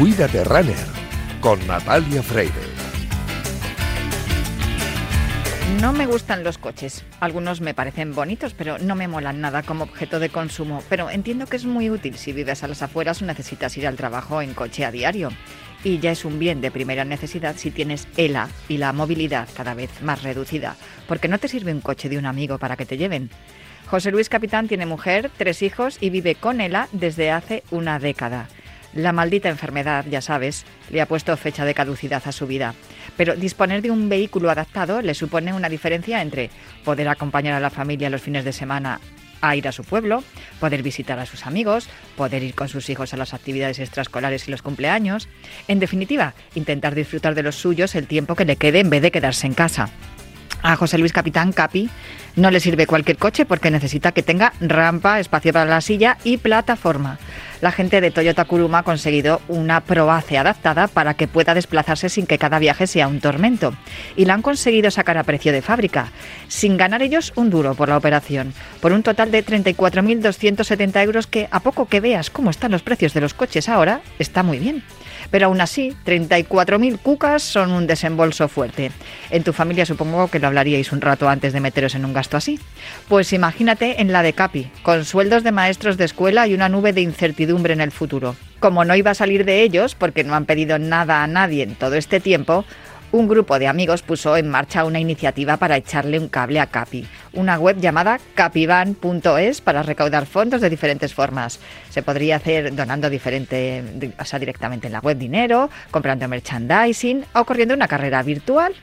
Cuídate Runner con Natalia Freire. No me gustan los coches. Algunos me parecen bonitos, pero no me molan nada como objeto de consumo. Pero entiendo que es muy útil si vives a las afueras o necesitas ir al trabajo en coche a diario. Y ya es un bien de primera necesidad si tienes ELA y la movilidad cada vez más reducida. Porque no te sirve un coche de un amigo para que te lleven. José Luis Capitán tiene mujer, tres hijos y vive con ELA desde hace una década. La maldita enfermedad, ya sabes, le ha puesto fecha de caducidad a su vida. Pero disponer de un vehículo adaptado le supone una diferencia entre poder acompañar a la familia los fines de semana a ir a su pueblo, poder visitar a sus amigos, poder ir con sus hijos a las actividades extraescolares y los cumpleaños. En definitiva, intentar disfrutar de los suyos el tiempo que le quede en vez de quedarse en casa. A José Luis Capitán Capi no le sirve cualquier coche porque necesita que tenga rampa, espacio para la silla y plataforma. La gente de Toyota Kuruma ha conseguido una Proace adaptada para que pueda desplazarse sin que cada viaje sea un tormento. Y la han conseguido sacar a precio de fábrica, sin ganar ellos un duro por la operación, por un total de 34.270 euros que, a poco que veas cómo están los precios de los coches ahora, está muy bien. Pero aún así, 34.000 cucas son un desembolso fuerte. En tu familia supongo que lo hablaríais un rato antes de meteros en un gasto así. Pues imagínate en la de Capi, con sueldos de maestros de escuela y una nube de incertidumbre en el futuro. Como no iba a salir de ellos, porque no han pedido nada a nadie en todo este tiempo, un grupo de amigos puso en marcha una iniciativa para echarle un cable a Capi, una web llamada capivan.es para recaudar fondos de diferentes formas. Se podría hacer donando diferente, o directamente en la web dinero, comprando merchandising o corriendo una carrera virtual.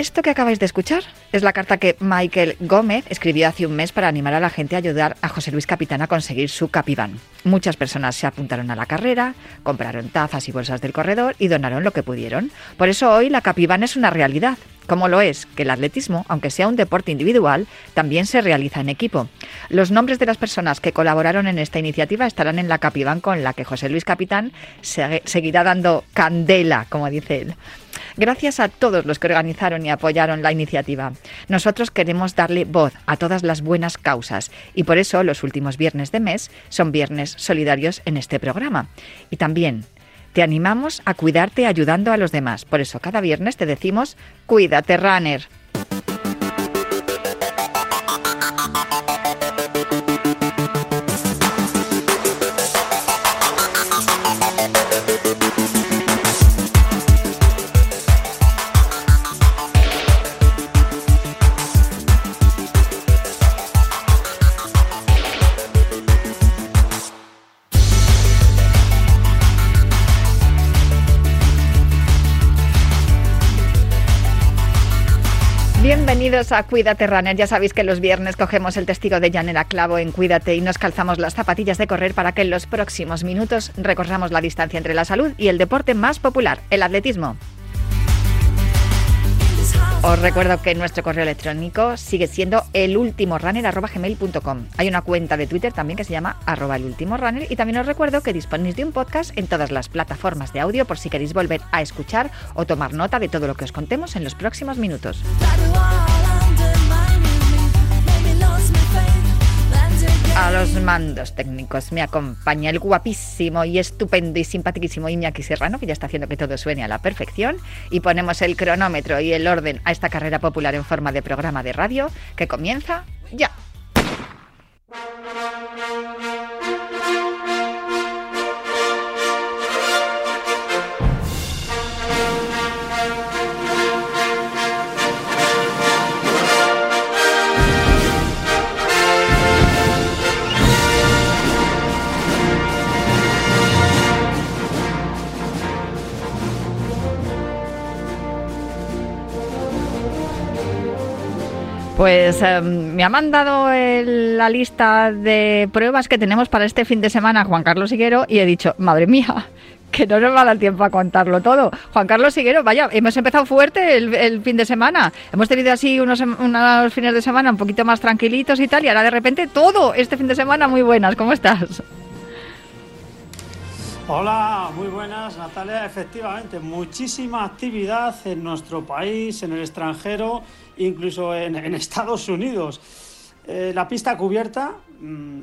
Esto que acabáis de escuchar es la carta que Michael Gómez escribió hace un mes para animar a la gente a ayudar a José Luis Capitán a conseguir su Capiván. Muchas personas se apuntaron a la carrera, compraron tazas y bolsas del corredor y donaron lo que pudieron. Por eso hoy la Capiván es una realidad, como lo es que el atletismo, aunque sea un deporte individual, también se realiza en equipo. Los nombres de las personas que colaboraron en esta iniciativa estarán en la Capiván con la que José Luis Capitán seguirá dando candela, como dice él. Gracias a todos los que organizaron y apoyaron la iniciativa. Nosotros queremos darle voz a todas las buenas causas y por eso los últimos viernes de mes son viernes solidarios en este programa. Y también te animamos a cuidarte ayudando a los demás. Por eso cada viernes te decimos, cuídate, runner. Bienvenidos a Cuídate Runner. Ya sabéis que los viernes cogemos el testigo de Janela Clavo en Cuídate y nos calzamos las zapatillas de correr para que en los próximos minutos recorramos la distancia entre la salud y el deporte más popular, el atletismo. Os recuerdo que nuestro correo electrónico sigue siendo elultimorunner.gmail.com. Hay una cuenta de Twitter también que se llama arroba elultimorunner y también os recuerdo que disponéis de un podcast en todas las plataformas de audio por si queréis volver a escuchar o tomar nota de todo lo que os contemos en los próximos minutos. A los mandos técnicos me acompaña el guapísimo y estupendo y simpaticísimo Iñaki Serrano, que ya está haciendo que todo suene a la perfección. Y ponemos el cronómetro y el orden a esta carrera popular en forma de programa de radio que comienza ya. Pues em, me ha mandado la lista de pruebas que tenemos para este fin de semana Juan Carlos Higuero y he dicho, madre mía, que no nos va a dar tiempo a contarlo todo. Juan Carlos Higuero, vaya, hemos empezado fuerte el, fin de semana. Hemos tenido así unos, unos fines de semana un poquito más tranquilitos y tal, y ahora de repente todo este fin de semana muy buenas. ¿Cómo estás? Hola, muy buenas Natalia. Efectivamente, muchísima actividad en nuestro país, en el extranjero, incluso en, Estados Unidos. Eh, la pista cubierta, mm,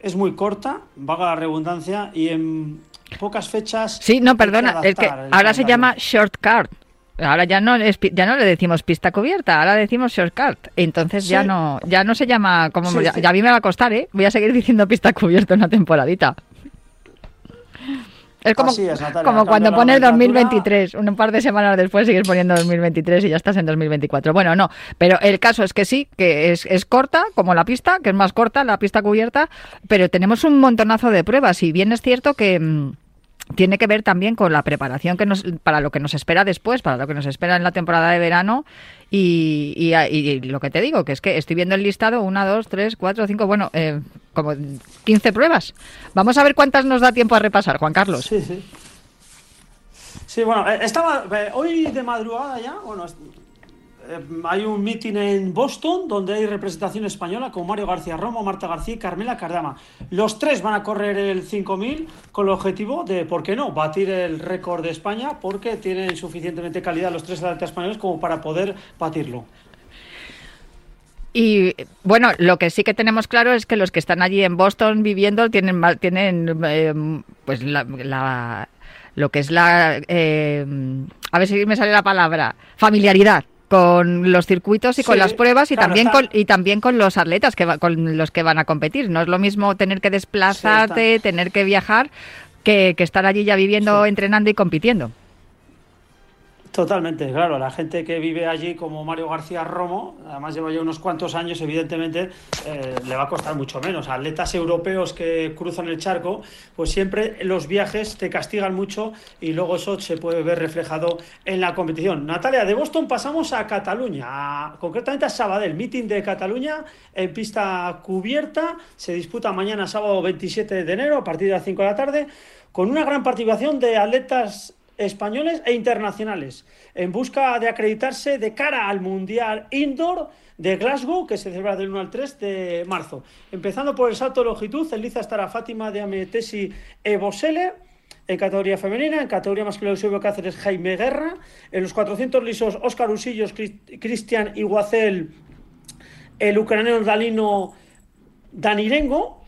es muy corta, vaga la redundancia, y en pocas fechas. Sí, no, perdona, es que ahora se llama shortcut. Ahora ya no ya no le decimos pista cubierta, ahora decimos shortcut. Entonces ya no ya no se llama como ya, a mí me va a costar, ¿eh? Voy a seguir diciendo pista cubierta una temporadita. Es como, como cuando pones 2023, un par de semanas después sigues poniendo 2023 y ya estás en 2024. Bueno, no, pero el caso es que sí, que es, es corta, como la pista, que es más corta, la pista cubierta, pero tenemos un montonazo de pruebas y bien es cierto que mm, tiene que ver también con la preparación que nos, para lo que nos espera después, para lo que nos espera en la temporada de verano. Y, y, lo que te digo, que es que estoy viendo el listado, una, dos, tres, cuatro, cinco, bueno, eh, como 15 pruebas. Vamos a ver cuántas nos da tiempo a repasar, Juan Carlos. Sí, sí. Sí, bueno, eh, estaba eh, hoy de madrugada ya, bueno, eh, hay un mitin en Boston donde hay representación española con Mario García Romo, Marta García y Carmela Cardama. Los tres van a correr el 5000 con el objetivo de, ¿por qué no?, batir el récord de España porque tienen suficientemente calidad los tres atletas españoles como para poder batirlo. Y bueno, lo que sí que tenemos claro es que los que están allí en Boston viviendo tienen, tienen eh, pues la, lo que es la... Eh, a ver si me sale la palabra, familiaridad con los circuitos y con las pruebas y también con y también con los atletas que con los que van a competir. No es lo mismo tener que desplazarte, tener que viajar, que, estar allí ya viviendo, entrenando y compitiendo. Totalmente, claro. La gente que vive allí, como Mario García Romo, además lleva ya unos cuantos años, evidentemente eh, le va a costar mucho menos. Atletas europeos que cruzan el charco, pues siempre los viajes te castigan mucho y luego eso se puede ver reflejado en la competición. Natalia, de Boston pasamos a Cataluña, concretamente a Sabadell, meeting de Cataluña en pista cubierta. Se disputa mañana, sábado 27 de enero, a partir de las 5 de la tarde, con una gran participación de atletas españoles e internacionales en busca de acreditarse de cara al Mundial Indoor de Glasgow, que se celebra del 1 al 3 de marzo. Empezando por el salto de longitud, en liza estará Fátima de Ametesi Ebosele, en categoría femenina, en categoría masculina Eusebio Cáceres, Jaime Guerra, en los 400 lisos, Óscar Usillos, Cristian Iguacel, el ucraniano Dalino Danirengo,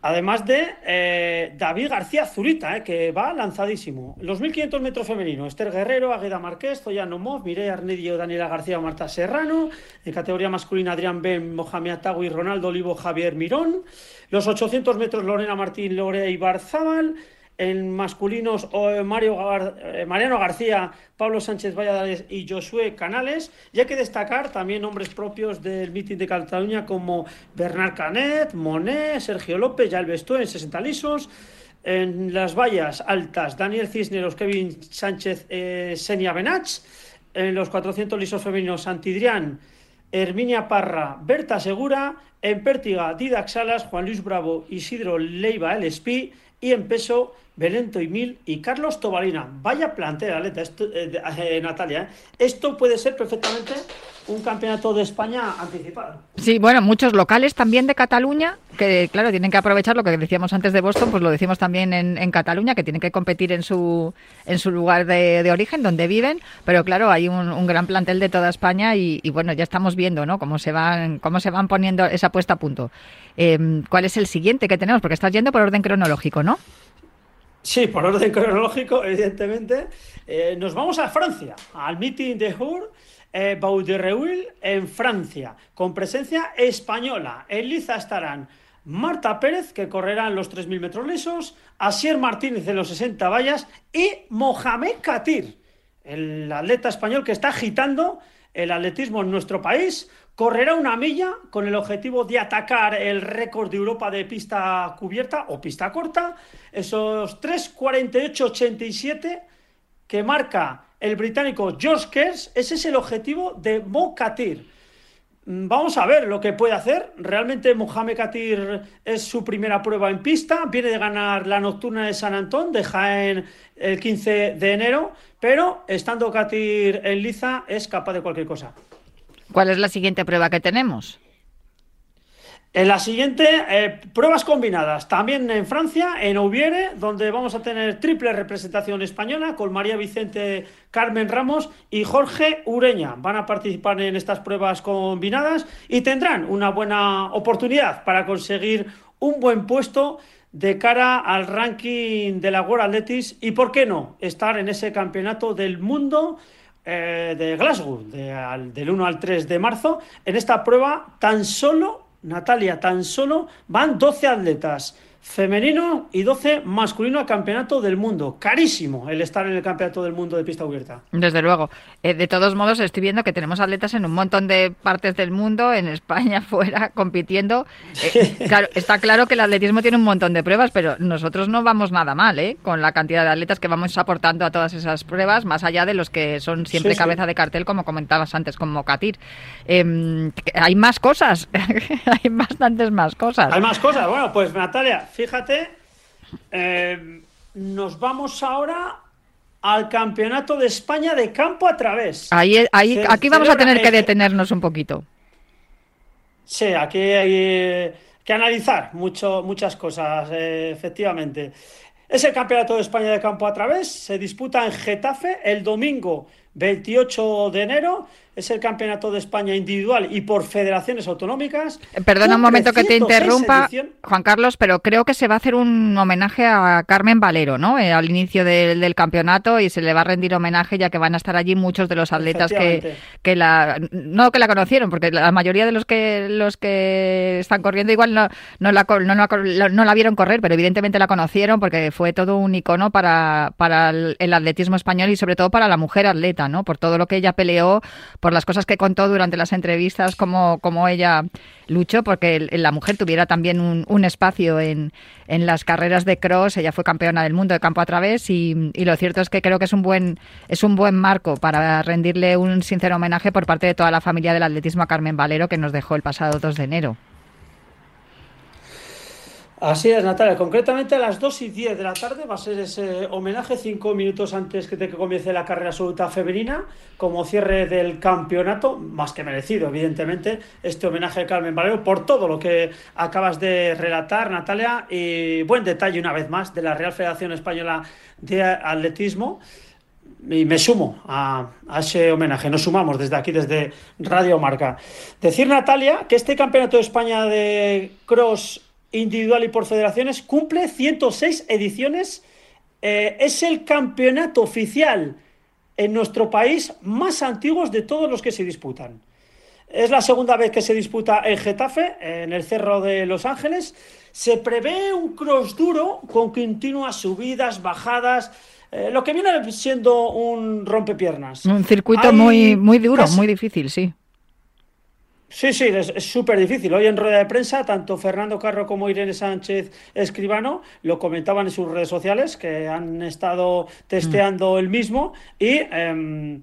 Además de eh, David García Zurita, eh, que va lanzadísimo. Los 1500 metros femenino, Esther Guerrero, Agueda Márquez, Zoyano Mov, Mireia Arnedio, Daniela García, Marta Serrano. En categoría masculina, Adrián Ben, Mohamed Atagui, Ronaldo Olivo, Javier Mirón. Los 800 metros, Lorena Martín, Lorea Ibarzábal. En masculinos, Mario eh, Mariano García, Pablo Sánchez Valladares y Josué Canales. Y hay que destacar también nombres propios del mitin de Cataluña como Bernard Canet, Monet, Sergio López, ya el en 60 lisos. En las vallas altas, Daniel Cisneros, Kevin Sánchez, eh, Senia Benach. En los 400 lisos femeninos, Santidrián, Herminia Parra, Berta Segura. En Pértiga, Didac Salas, Juan Luis Bravo, Isidro Leiva, El Espí. Y en peso, Belento y Mil y Carlos Tobalina. Vaya plantea, Aleta, esto, eh, eh, Natalia. ¿eh? Esto puede ser perfectamente un campeonato de España anticipado. Sí, bueno, muchos locales también de Cataluña, que claro, tienen que aprovechar lo que decíamos antes de Boston, pues lo decimos también en, Cataluña, que tienen que competir en su, en su lugar de, origen, donde viven, pero claro, hay un, gran plantel de toda España y, bueno, ya estamos viendo, ¿no? Cómo se van, cómo se van poniendo esa puesta a punto. Em, ¿Cuál es el siguiente que tenemos? Porque estás yendo por orden cronológico, ¿no? Sí, por orden cronológico, evidentemente. Eh, nos vamos a Francia, al meeting de Hur, eh, Bauderreuil, en Francia, con presencia española. En Liza estarán Marta Pérez, que correrá en los 3.000 metros lisos, Asier Martínez en los 60 vallas y Mohamed Katir, el atleta español que está agitando el atletismo en nuestro país Correrá una milla con el objetivo de atacar el récord de Europa de pista cubierta o pista corta, esos 3.48.87 que marca el británico George Kers, ese es el objetivo de Mo mm, Vamos a ver lo que puede hacer. Realmente Mohamed Katir es su primera prueba en pista. Viene de ganar la nocturna de San Antón de Jaén el 15 de enero. Pero estando Katir en liza es capaz de cualquier cosa. ¿Cuál es la siguiente prueba que tenemos? En la siguiente, eh, pruebas combinadas, también en Francia, en Aubiere, donde vamos a tener triple representación española con María Vicente Carmen Ramos y Jorge Ureña. Van a participar en estas pruebas combinadas y tendrán una buena oportunidad para conseguir un buen puesto de cara al ranking de la World Athletics y, ¿por qué no?, estar en ese campeonato del mundo eh, de Glasgow, del 1 al 3 de marzo. En esta prueba, tan solo, Natalia, tan solo van 12 atletas femenino y 12 masculino a campeonato del mundo. Carísimo el estar en el campeonato del mundo de pista abierta. Desde luego. Eh, de todos modos, estoy viendo que tenemos atletas en un montón de partes del mundo, en España, fuera, compitiendo. Eh, claro, está claro que el atletismo tiene un montón de pruebas, pero nosotros no vamos nada mal, ¿eh? Con la cantidad de atletas que vamos aportando a todas esas pruebas, más allá de los que son siempre cabeza de cartel, como comentabas antes, con Mocatir. Em, hay más cosas, hay bastantes más cosas. Hay más cosas. Bueno, pues Natalia, fíjate, eh, nos vamos ahora al Campeonato de España de campo a través. Ahí, ahí, aquí vamos a tener que detenernos un poquito. Sí, aquí hay eh, que analizar mucho, muchas cosas, eh, efectivamente. Es el Campeonato de España de campo a través, se disputa en Getafe el domingo 28 de enero es el Campeonato de España individual y por federaciones autonómicas. Eh, perdona un momento que te interrumpa, Juan Carlos, pero creo que se va a hacer un homenaje a Carmen Valero, ¿no? Eh, al inicio del, campeonato y se le va a rendir homenaje ya que van a estar allí muchos de los atletas que, que la no que la conocieron, porque la mayoría de los que los que están corriendo igual no, no, la, no, la vieron correr, pero evidentemente la conocieron porque fue todo un icono para, para el, atletismo español y sobre todo para la mujer atleta, ¿no? Por todo lo que ella peleó, por las cosas que contó durante las entrevistas, como, como ella luchó porque la mujer tuviera también un, espacio en, en, las carreras de cross. Ella fue campeona del mundo de campo a través y, y, lo cierto es que creo que es un buen es un buen marco para rendirle un sincero homenaje por parte de toda la familia del atletismo a Carmen Valero que nos dejó el pasado 2 de enero. Así es, Natalia. Concretamente a las 2 y 10 de la tarde va a ser ese homenaje, cinco minutos antes de que comience la carrera absoluta femenina, como cierre del campeonato, más que merecido, evidentemente, este homenaje a Carmen Valero por todo lo que acabas de relatar, Natalia, y buen detalle una vez más de la Real Federación Española de Atletismo. Y me sumo a, a ese homenaje, nos sumamos desde aquí, desde Radio Marca. Decir, Natalia, que este campeonato de España de cross individual y por federaciones, cumple 106 ediciones. Eh, es el campeonato oficial en nuestro país más antiguo de todos los que se disputan. Es la segunda vez que se disputa en Getafe, en el Cerro de Los Ángeles. Se prevé un cross duro con continuas subidas, bajadas, eh, lo que viene siendo un rompepiernas. Un circuito muy, muy duro, muy difícil, sí. Sí, sí, es súper difícil. Hoy en rueda de prensa, tanto Fernando Carro como Irene Sánchez Escribano lo comentaban en sus redes sociales, que han estado testeando el mismo y em,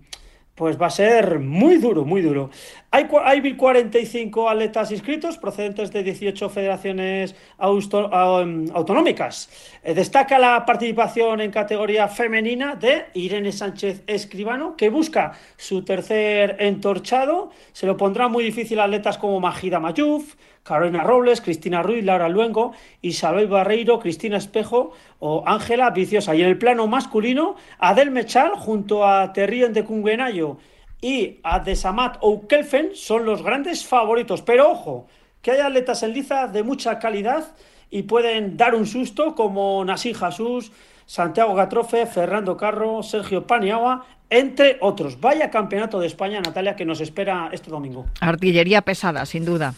pues va a ser muy duro, muy duro. Hay, hay 1.045 atletas inscritos procedentes de 18 federaciones em, autonómicas. Eh, destaca la participación en categoría femenina de Irene Sánchez Escribano, que busca su tercer entorchado. Se lo pondrá muy difícil a atletas como Magida Mayuf, Carolina Robles, Cristina Ruiz, Laura Luengo, Isabel Barreiro, Cristina Espejo o Ángela Viciosa. Y en el plano masculino, Adel Mechal junto a Terrien de Cunguenayo y a Desamat Oukelfen son los grandes favoritos. Pero ojo, que hay atletas en liza de mucha calidad y pueden dar un susto como Nasí Jesús, Santiago Gatrofe, Fernando Carro, Sergio Paniagua, entre otros. Vaya campeonato de España, Natalia, que nos espera este domingo. Artillería pesada, sin duda.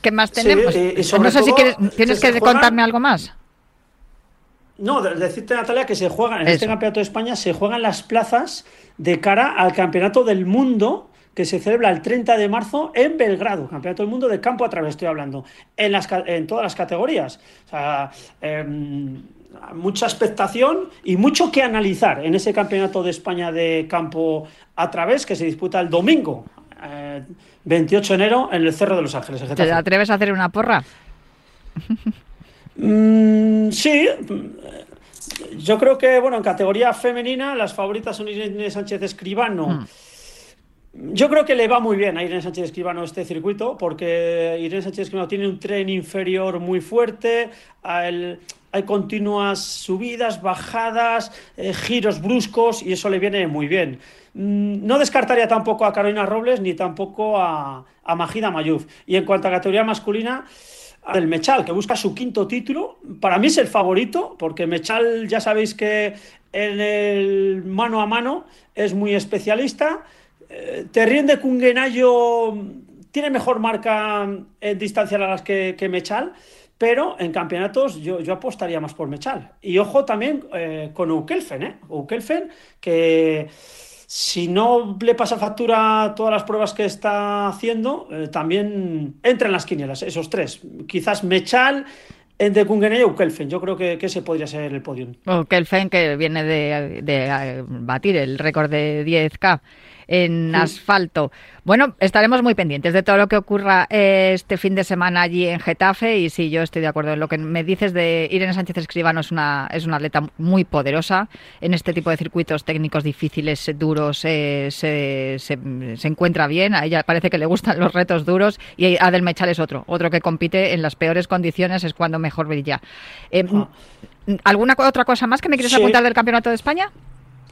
¿Qué más tenemos? no sé si tienes que contarme algo más. No, decirte, Natalia, que se juegan en este campeonato de España, se juegan las plazas de cara al campeonato del mundo que se celebra el 30 de marzo en Belgrado, campeonato del mundo de campo a través, estoy hablando, en, las, en todas las categorías. O sea, em, mucha expectación y mucho que analizar en ese campeonato de España de campo a través que se disputa el domingo 28 de enero en el Cerro de los Ángeles. ¿Te atreves a hacer una porra? Mm, sí. Yo creo que, bueno, en categoría femenina, las favoritas son Irene Sánchez Escribano. Hmm. Yo creo que le va muy bien a Irene Sánchez Escribano este circuito, porque Irene Sánchez Escribano tiene un tren inferior muy fuerte, hay continuas subidas, bajadas, eh, giros bruscos, y eso le viene muy bien. Mm, no descartaría tampoco a Carolina Robles ni tampoco a, a Magida Mayuf. Y en cuanto a categoría masculina, el Mechal, que busca su quinto título, para mí es el favorito, porque Mechal ya sabéis que en el mano a mano es muy especialista. Eh, Terrien de Kungenayo tiene mejor marca en distancia largas que, que Mechal, pero en campeonatos yo, yo, apostaría más por Mechal. Y ojo también eh, con Ukelfen, ¿eh? Ukelfen, que si no le pasa factura todas las pruebas que está haciendo, eh, también entra en las quinielas, esos tres. Quizás Mechal, entre Kungene y Ukelfen. Yo creo que, que, ese podría ser el podio. Ukelfen, que viene de, de batir el récord de 10K en sí. asfalto. Bueno, estaremos muy pendientes de todo lo que ocurra este fin de semana allí en Getafe y sí, yo estoy de acuerdo en lo que me dices de Irene Sánchez Escribano es una, es una atleta muy poderosa en este tipo de circuitos técnicos difíciles, duros, eh, se, se, se, encuentra bien, a ella parece que le gustan los retos duros y Adel Mechal es otro, otro que compite en las peores condiciones es cuando mejor brilla. Eh, ah. ¿Alguna otra cosa más que me quieres sí. apuntar del Campeonato de España?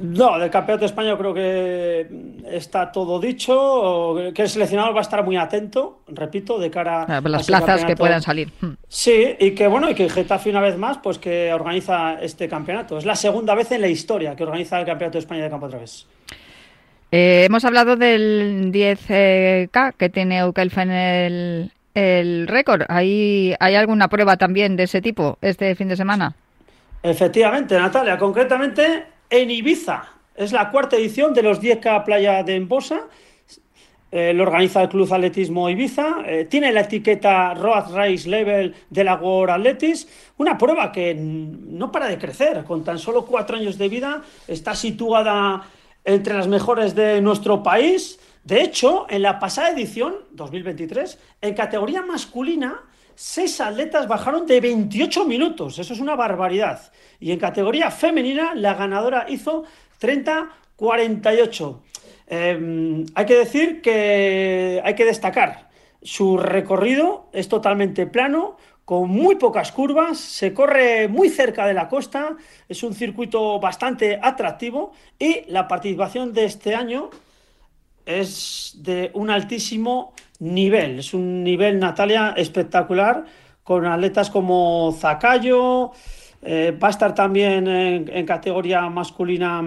No, del Campeonato de España creo que está todo dicho, que el seleccionador va a estar muy atento, repito, de cara a las plazas que puedan salir. Hmm. Sí, y que bueno, y que Getafe una vez más, pues que organiza este campeonato. Es la segunda vez en la historia que organiza el Campeonato de España de campo a través. Eh, hemos hablado del 10K que tiene Eukelfen el, el récord. ¿Hay, ¿Hay alguna prueba también de ese tipo este fin de semana? Efectivamente, Natalia. Concretamente, en Ibiza. Es la cuarta edición de los 10K Playa de Embosa. Eh, lo organiza el Club Atletismo Ibiza. Eh, tiene la etiqueta Road Race Level de la World Athletics. Una prueba que no para de crecer. Con tan solo cuatro años de vida, está situada entre las mejores de nuestro país. De hecho, en la pasada edición, 2023, en categoría masculina, seis atletas bajaron de 28 minutos. Eso es una barbaridad. Y en categoría femenina, la ganadora hizo 30-48. Eh, hay que decir que hay que destacar. Su recorrido es totalmente plano, con muy pocas curvas, se corre muy cerca de la costa, es un circuito bastante atractivo y la participación de este año es de un altísimo nivel. Es un nivel, Natalia, espectacular, con atletas como Zacayo, eh, va a estar también en, categoría masculina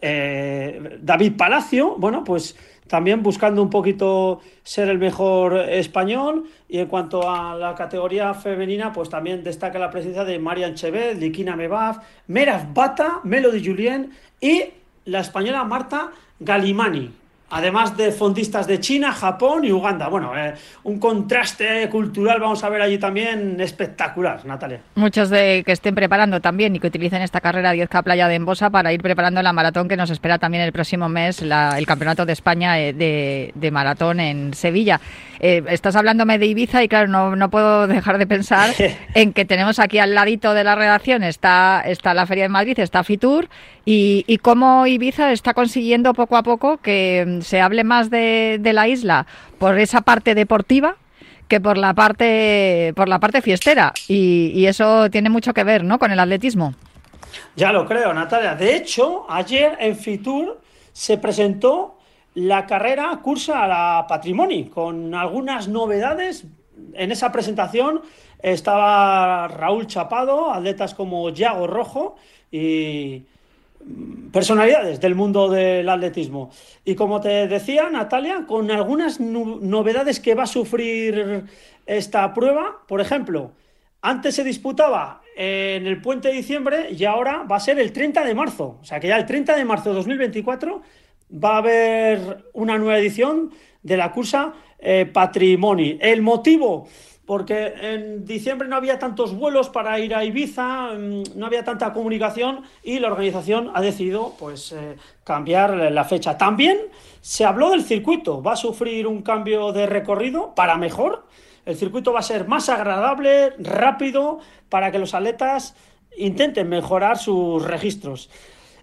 eh, David Palacio, bueno, pues también buscando un poquito ser el mejor español. Y en cuanto a la categoría femenina, pues también destaca la presencia de Marian Chevet, Likina Mebaf, Meraf Bata, Melody Julien y la española Marta Galimani además de fondistas de China, Japón y Uganda. Bueno, eh, un contraste cultural vamos a ver allí también espectacular, Natalia. Muchos de que estén preparando también y que utilicen esta carrera 10K Playa de Embosa para ir preparando la maratón que nos espera también el próximo mes, la, el Campeonato de España eh, de, de Maratón en Sevilla. Eh, estás hablándome de Ibiza y claro, no, no puedo dejar de pensar en que tenemos aquí al ladito de la redacción está, está la Feria de Madrid, está Fitur y, y cómo Ibiza está consiguiendo poco a poco que se hable más de, la isla por esa parte deportiva que por la parte por la parte fiestera y, y, eso tiene mucho que ver ¿no? con el atletismo. Ya lo creo, Natalia. De hecho, ayer en Fitur se presentó la carrera cursa a la Patrimoni con algunas novedades. En esa presentación estaba Raúl Chapado, atletas como Yago Rojo y personalidades del mundo del atletismo. Y como te decía, Natalia, con algunas novedades que va a sufrir esta prueba, por ejemplo, antes se disputaba en el puente de diciembre y ahora va a ser el 30 de marzo. O sea que ya el 30 de marzo de 2024 va a haber una nueva edición de la cursa eh, Patrimoni. El motivo, porque en diciembre no había tantos vuelos para ir a Ibiza, mm, no había tanta comunicación y la organización ha decidido pues eh, cambiar la fecha. También se habló del circuito, va a sufrir un cambio de recorrido para mejor. El circuito va a ser más agradable, rápido, para que los atletas intenten mejorar sus registros.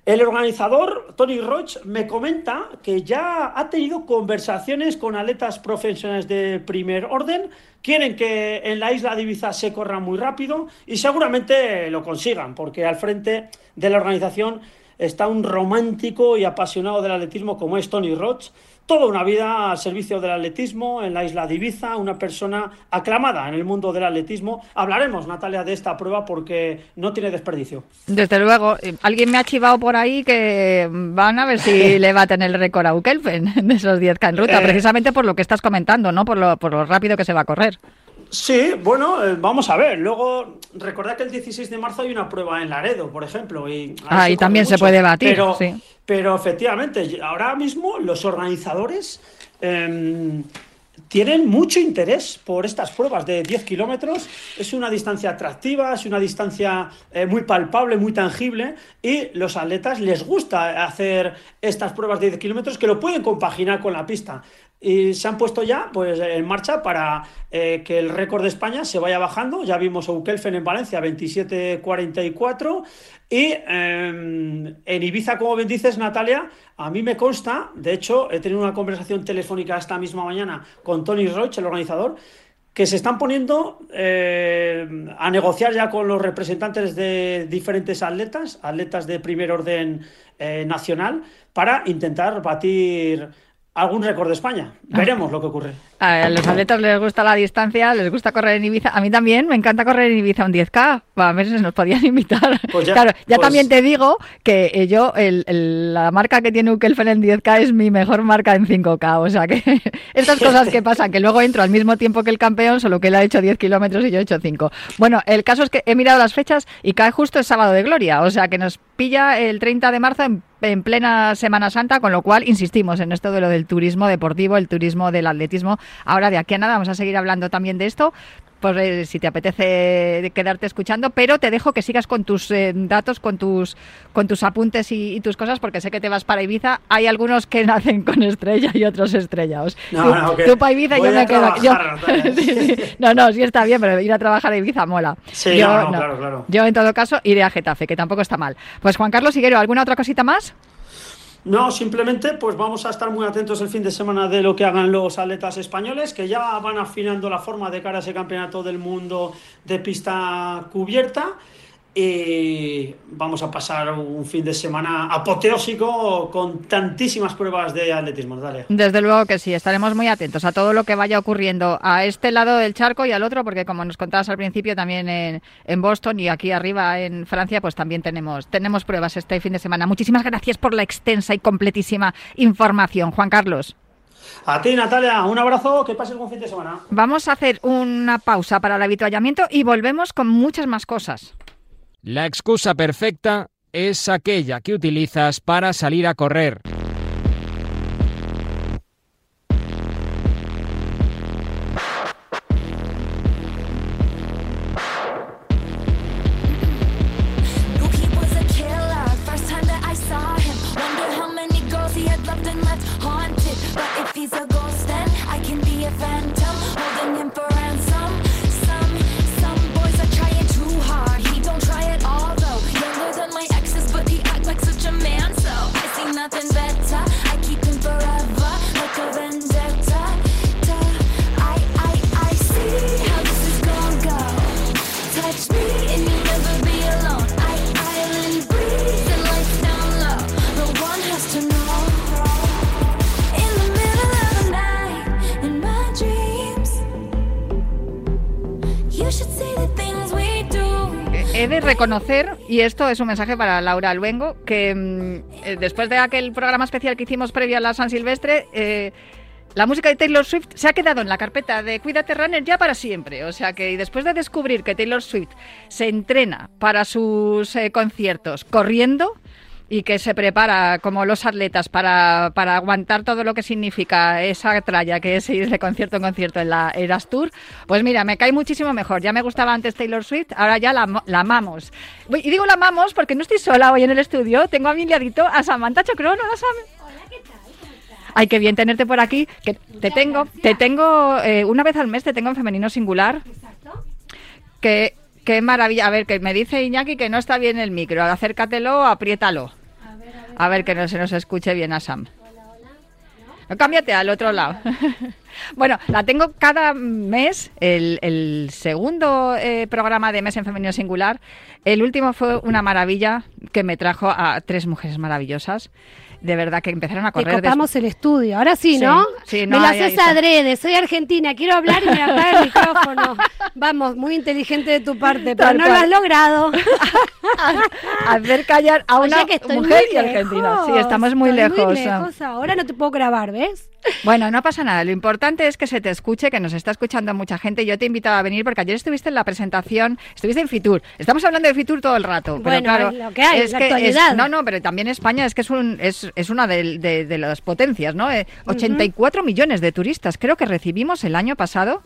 El organizador, Tony Roach, me comenta que ya ha tenido conversaciones con atletas profesionales de primer orden, quieren que en la isla de Ibiza se corra muy rápido y seguramente lo consigan, porque al frente de la organización está un romántico y apasionado del atletismo como es Tony Roach toda una vida al servicio del atletismo en la isla de Ibiza, una persona aclamada en el mundo del atletismo. Hablaremos, Natalia, de esta prueba porque no tiene desperdicio. Desde luego, eh, alguien me ha chivado por ahí que van a ver si le va a tener el récord a Ukelfen de esos 10K en ruta, eh. precisamente por lo que estás comentando, ¿no? Por lo, por lo rápido que se va a correr. Sí, bueno, eh, vamos a ver. Luego, recordad que el 16 de marzo hay una prueba en Laredo, por ejemplo. Y ah, y también se puede batir. Pero, sí. pero efectivamente, ahora mismo los organizadores em, tienen mucho interés por estas pruebas de 10 kilómetros. Es una distancia atractiva, es una distancia eh, muy palpable, muy tangible. Y los atletas les gusta hacer estas pruebas de 10 kilómetros que lo pueden compaginar con la pista y se han puesto ya pues, en marcha para eh, que el récord de España se vaya bajando. Ya vimos a Ukelfen en Valencia, 27-44. Y em, en Ibiza, como bien dices, Natalia, a mí me consta, de hecho, he tenido una conversación telefónica esta misma mañana con Tony Roach, el organizador, que se están poniendo eh, a negociar ya con los representantes de diferentes atletas, atletas de primer orden eh, nacional, para intentar batir algún récord de España. Ah. Veremos lo que ocurre. A los atletas les gusta la distancia, les gusta correr en Ibiza. A mí también me encanta correr en Ibiza un 10K. A veces nos podían invitar. Pues ya, claro, ya pues también te digo que eh, yo, la marca que tiene Ukelfen en 10K es mi mejor marca en 5K. O sea que estas cosas que pasan, que luego entro al mismo tiempo que el campeón, solo que él ha hecho 10 kilómetros y yo he hecho 5. Bueno, el caso es que he mirado las fechas y cae justo el sábado de gloria. O sea que nos pilla el 30 de marzo en, en plena Semana Santa, con lo cual insistimos en esto de lo del turismo deportivo, el turismo del atletismo. Ahora de aquí a nada vamos a seguir hablando también de esto, por eh, si te apetece quedarte escuchando, pero te dejo que sigas con tus eh, datos, con tus con tus apuntes y, tus cosas, porque sé que te vas para Ibiza. Hay algunos que nacen con estrella y otros estrellados. No, tú, no, para Ibiza yo me quedo. No, no, sí está bien, pero ir a trabajar a Ibiza mola. Sí, yo, claro, claro. Yo en todo caso iré a Getafe, que tampoco está mal. Pues Juan Carlos Higuero, ¿alguna otra cosita más? No, simplemente pues vamos a estar muy atentos el fin de semana de lo que hagan los atletas españoles, que ya van afinando la forma de cara a ese campeonato del mundo de pista cubierta y vamos a pasar un fin de semana apoteósico con tantísimas pruebas de atletismo. Dale. Desde luego que sí, estaremos muy atentos a todo lo que vaya ocurriendo a este lado del charco y al otro, porque como nos contabas al principio, también en, en Boston y aquí arriba en Francia, pues también tenemos, tenemos pruebas este fin de semana. Muchísimas gracias por la extensa y completísima información, Juan Carlos. A ti, Natalia, un abrazo, que pases un fin de semana. Vamos a hacer una pausa para el habituallamiento y volvemos con muchas más cosas. La excusa perfecta es aquella que utilizas para salir a correr. Y esto es un mensaje para Laura Luengo, que mm, eh, después de aquel programa especial que hicimos previo a la San Silvestre, eh, la música de Taylor Swift se ha quedado en la carpeta de Cuídate Runner ya para siempre. O sea que después de descubrir que Taylor Swift se entrena para sus eh, conciertos corriendo, y que se prepara como los atletas para, para, aguantar todo lo que significa esa tralla que es ir de concierto en concierto en la Eras Tour, pues mira, me cae muchísimo mejor. Ya me gustaba antes Taylor Swift, ahora ya la, la amamos. Y digo la amamos porque no estoy sola hoy en el estudio, tengo a mi liadito a Samantha Chocron. Hola, Sam. Hola, ¿qué tal? Ay, qué bien tenerte por aquí. Que te tengo, te tengo eh, una vez al mes te tengo en femenino singular. Exacto. Que Qué maravilla. A ver, que me dice Iñaki que no está bien el micro. Acércatelo, apriétalo. A ver, a ver, que no se nos escuche bien a Sam. Hola, hola. ¿No? cámbiate al otro lado. Bueno, la tengo cada mes, el, el segundo eh, programa de Mes en Femenino Singular. El último fue una maravilla que me trajo a tres mujeres maravillosas de verdad que empezaron a correr. Te copamos el estudio. Ahora sí, ¿no? Sí, no, me lo haces adrede. Soy argentina, quiero hablar y me apaga el micrófono. Vamos, muy inteligente de tu parte, pero no lo has logrado. Hacer callar a una que estoy mujer y argentina. Sí, estamos muy estoy lejos. Muy lejos. Ahora no te puedo grabar, ¿ves? Bueno, no pasa nada. Lo importante es que se te escuche, que nos está escuchando mucha gente. Yo te invitaba a venir porque ayer estuviste en la presentación, estuviste en Fitur. Estamos hablando de Fitur todo el rato. Pero Bueno, claro, es lo que hay, la que actualidad. no, no, pero también España es que es, un, es, es una de, de- de las potencias, ¿no? Eh, 84 millones de turistas creo que recibimos el año pasado.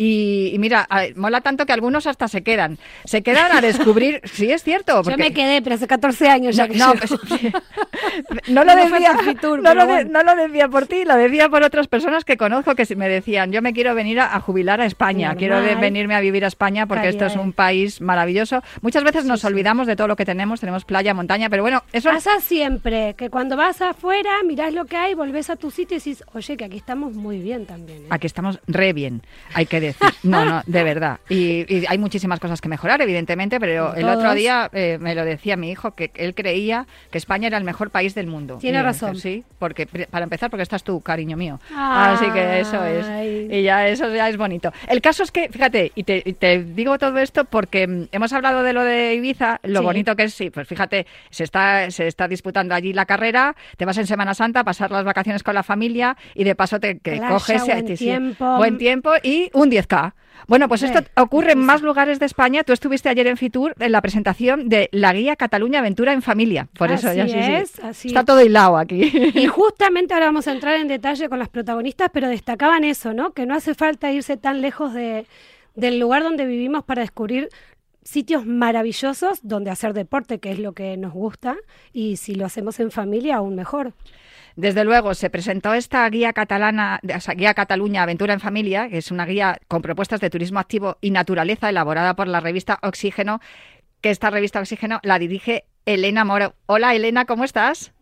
Y, y mira, a- mola tanto que algunos hasta se quedan. Se quedan a descubrir, sí es cierto. Yo porque- me quedé, pero hace 14 años ya no, que no, pues, no lo decía, Fitur, no, lo de- bueno. no lo decía por ti, lo decía por otras personas que conozco que me decían, yo me quiero venir a, a jubilar a España, Normal. quiero de- venirme a vivir a España porque esto es un país maravilloso. Muchas veces nos olvidamos de todo lo que tenemos, tenemos playa, montaña, pero bueno, eso Pasa siempre que cuando vas afuera, mirás lo que hay, volvés a tu sitio y dices, oye, que aquí estamos muy bien también. ¿eh?". Aquí estamos re bien, hay que decir. No, no, de verdad. Y, y hay muchísimas cosas que mejorar, evidentemente, pero el otro día eh, me lo decía mi hijo, que él creía que España era el mejor país del mundo. Tiene Y, razón. Sí, porque para empezar, porque estás tú, cariño mío. Así que eso es. Y ya eso ya es bonito. El caso es que, fíjate, y te, y te digo todo esto porque mm, hemos hablado de lo de Ibiza, lo Sí. bonito que es, sí, pues fíjate, se está, se está disputando allí la carrera, te vas en Semana Santa a pasar las vacaciones con la familia y de paso te que coges buen sí, sí, tiempo. buen tiempo y un 10K. Bueno, pues esto ocurre en más lugares de España. Tú estuviste ayer en Fitur en la presentación de la guía Cataluña Aventura en Familia. Por eso ya Así sí, sí. es, así Está es. todo hilado aquí. Y justamente ahora vamos a entrar en detalle con las protagonistas, pero destacaban eso, ¿no? Que no hace falta irse tan lejos de, del lugar donde vivimos para descubrir sitios maravillosos donde hacer deporte, que es lo que nos gusta, y si lo hacemos en familia, aún mejor. Desde luego, se presentó esta guía catalana, o sea, guía Cataluña Aventura en Familia, que es una guía con propuestas de turismo activo y naturaleza elaborada por la revista Oxígeno, que esta revista Oxígeno la dirige Elena Moro. Hola Elena, ¿cómo estás?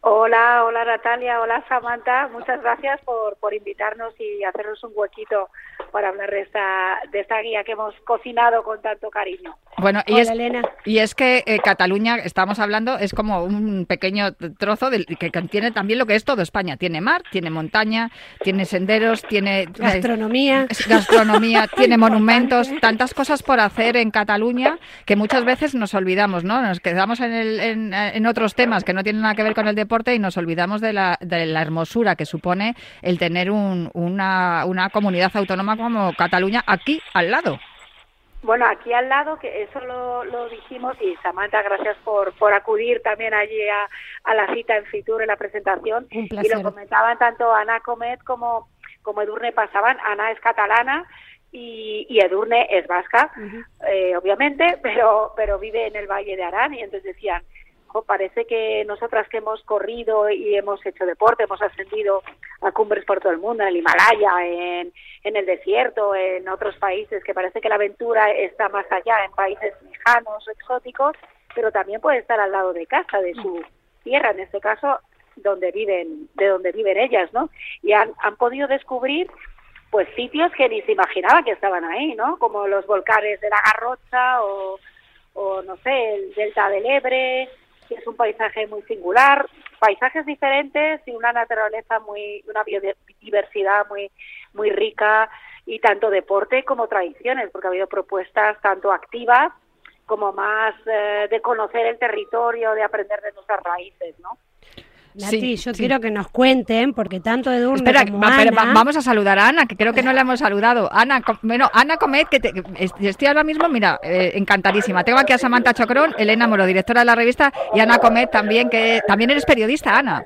Hola, hola Natalia, hola Samantha, muchas gracias por, por invitarnos y hacernos un huequito para hablar de esta, de esta guía que hemos cocinado con tanto cariño. Bueno, y Hola, es, Elena. y es que eh, Cataluña, estamos hablando, es como un pequeño trozo del, que contiene también lo que es todo España. Tiene mar, tiene montaña, tiene senderos, tiene... Gastronomía. Es gastronomía, tiene monumentos, tantas cosas por hacer en Cataluña que muchas veces nos olvidamos, ¿no? Nos quedamos en, el- en, en otros temas que no tienen nada que ver con el deporte y nos olvidamos de la, de la hermosura que supone el tener un- una, una comunidad autónoma como Cataluña aquí al lado. Bueno, aquí al lado, que eso lo, lo dijimos, y Samantha, gracias por, por acudir también allí a, a la cita en Fitur, en la presentación. Un Y lo comentaban tanto Ana Comet como, como Edurne pasaban. Ana es catalana y, y Edurne es vasca, eh, obviamente, pero, pero vive en el Valle de Arán. Y entonces decían, "Jo, parece que nosotras que hemos corrido y hemos hecho deporte, hemos ascendido a cumbres por todo el mundo, en el Himalaya, en, en el desierto, en otros países, que parece que la aventura está más allá, en países lejanos exóticos, pero también puede estar al lado de casa, de su tierra, en este caso, donde viven, de donde viven ellas, ¿no? Y han, han podido descubrir pues sitios que ni se imaginaban que estaban ahí, ¿no? Como los volcanes de la Garrocha o, o no sé, el delta del Ebre, es un paisaje muy singular, paisajes diferentes y una naturaleza muy, una biodiversidad muy, muy rica y tanto deporte como tradiciones, porque ha habido propuestas tanto activas como más eh, de conocer el territorio, de aprender de nuestras raíces, ¿no? Nati, Sí, yo sí. quiero que nos cuenten, porque tanto Edurne Espera, como va- vamos a saludar a Ana, que creo que no la hemos saludado. Ana, com- bueno, Ana Comet, que te- estoy ahora mismo, mira, eh, encantadísima. Tengo aquí a Samantha Chocrón, Elena Moro, directora de la revista, y Ana Comet también, que también eres periodista, Ana.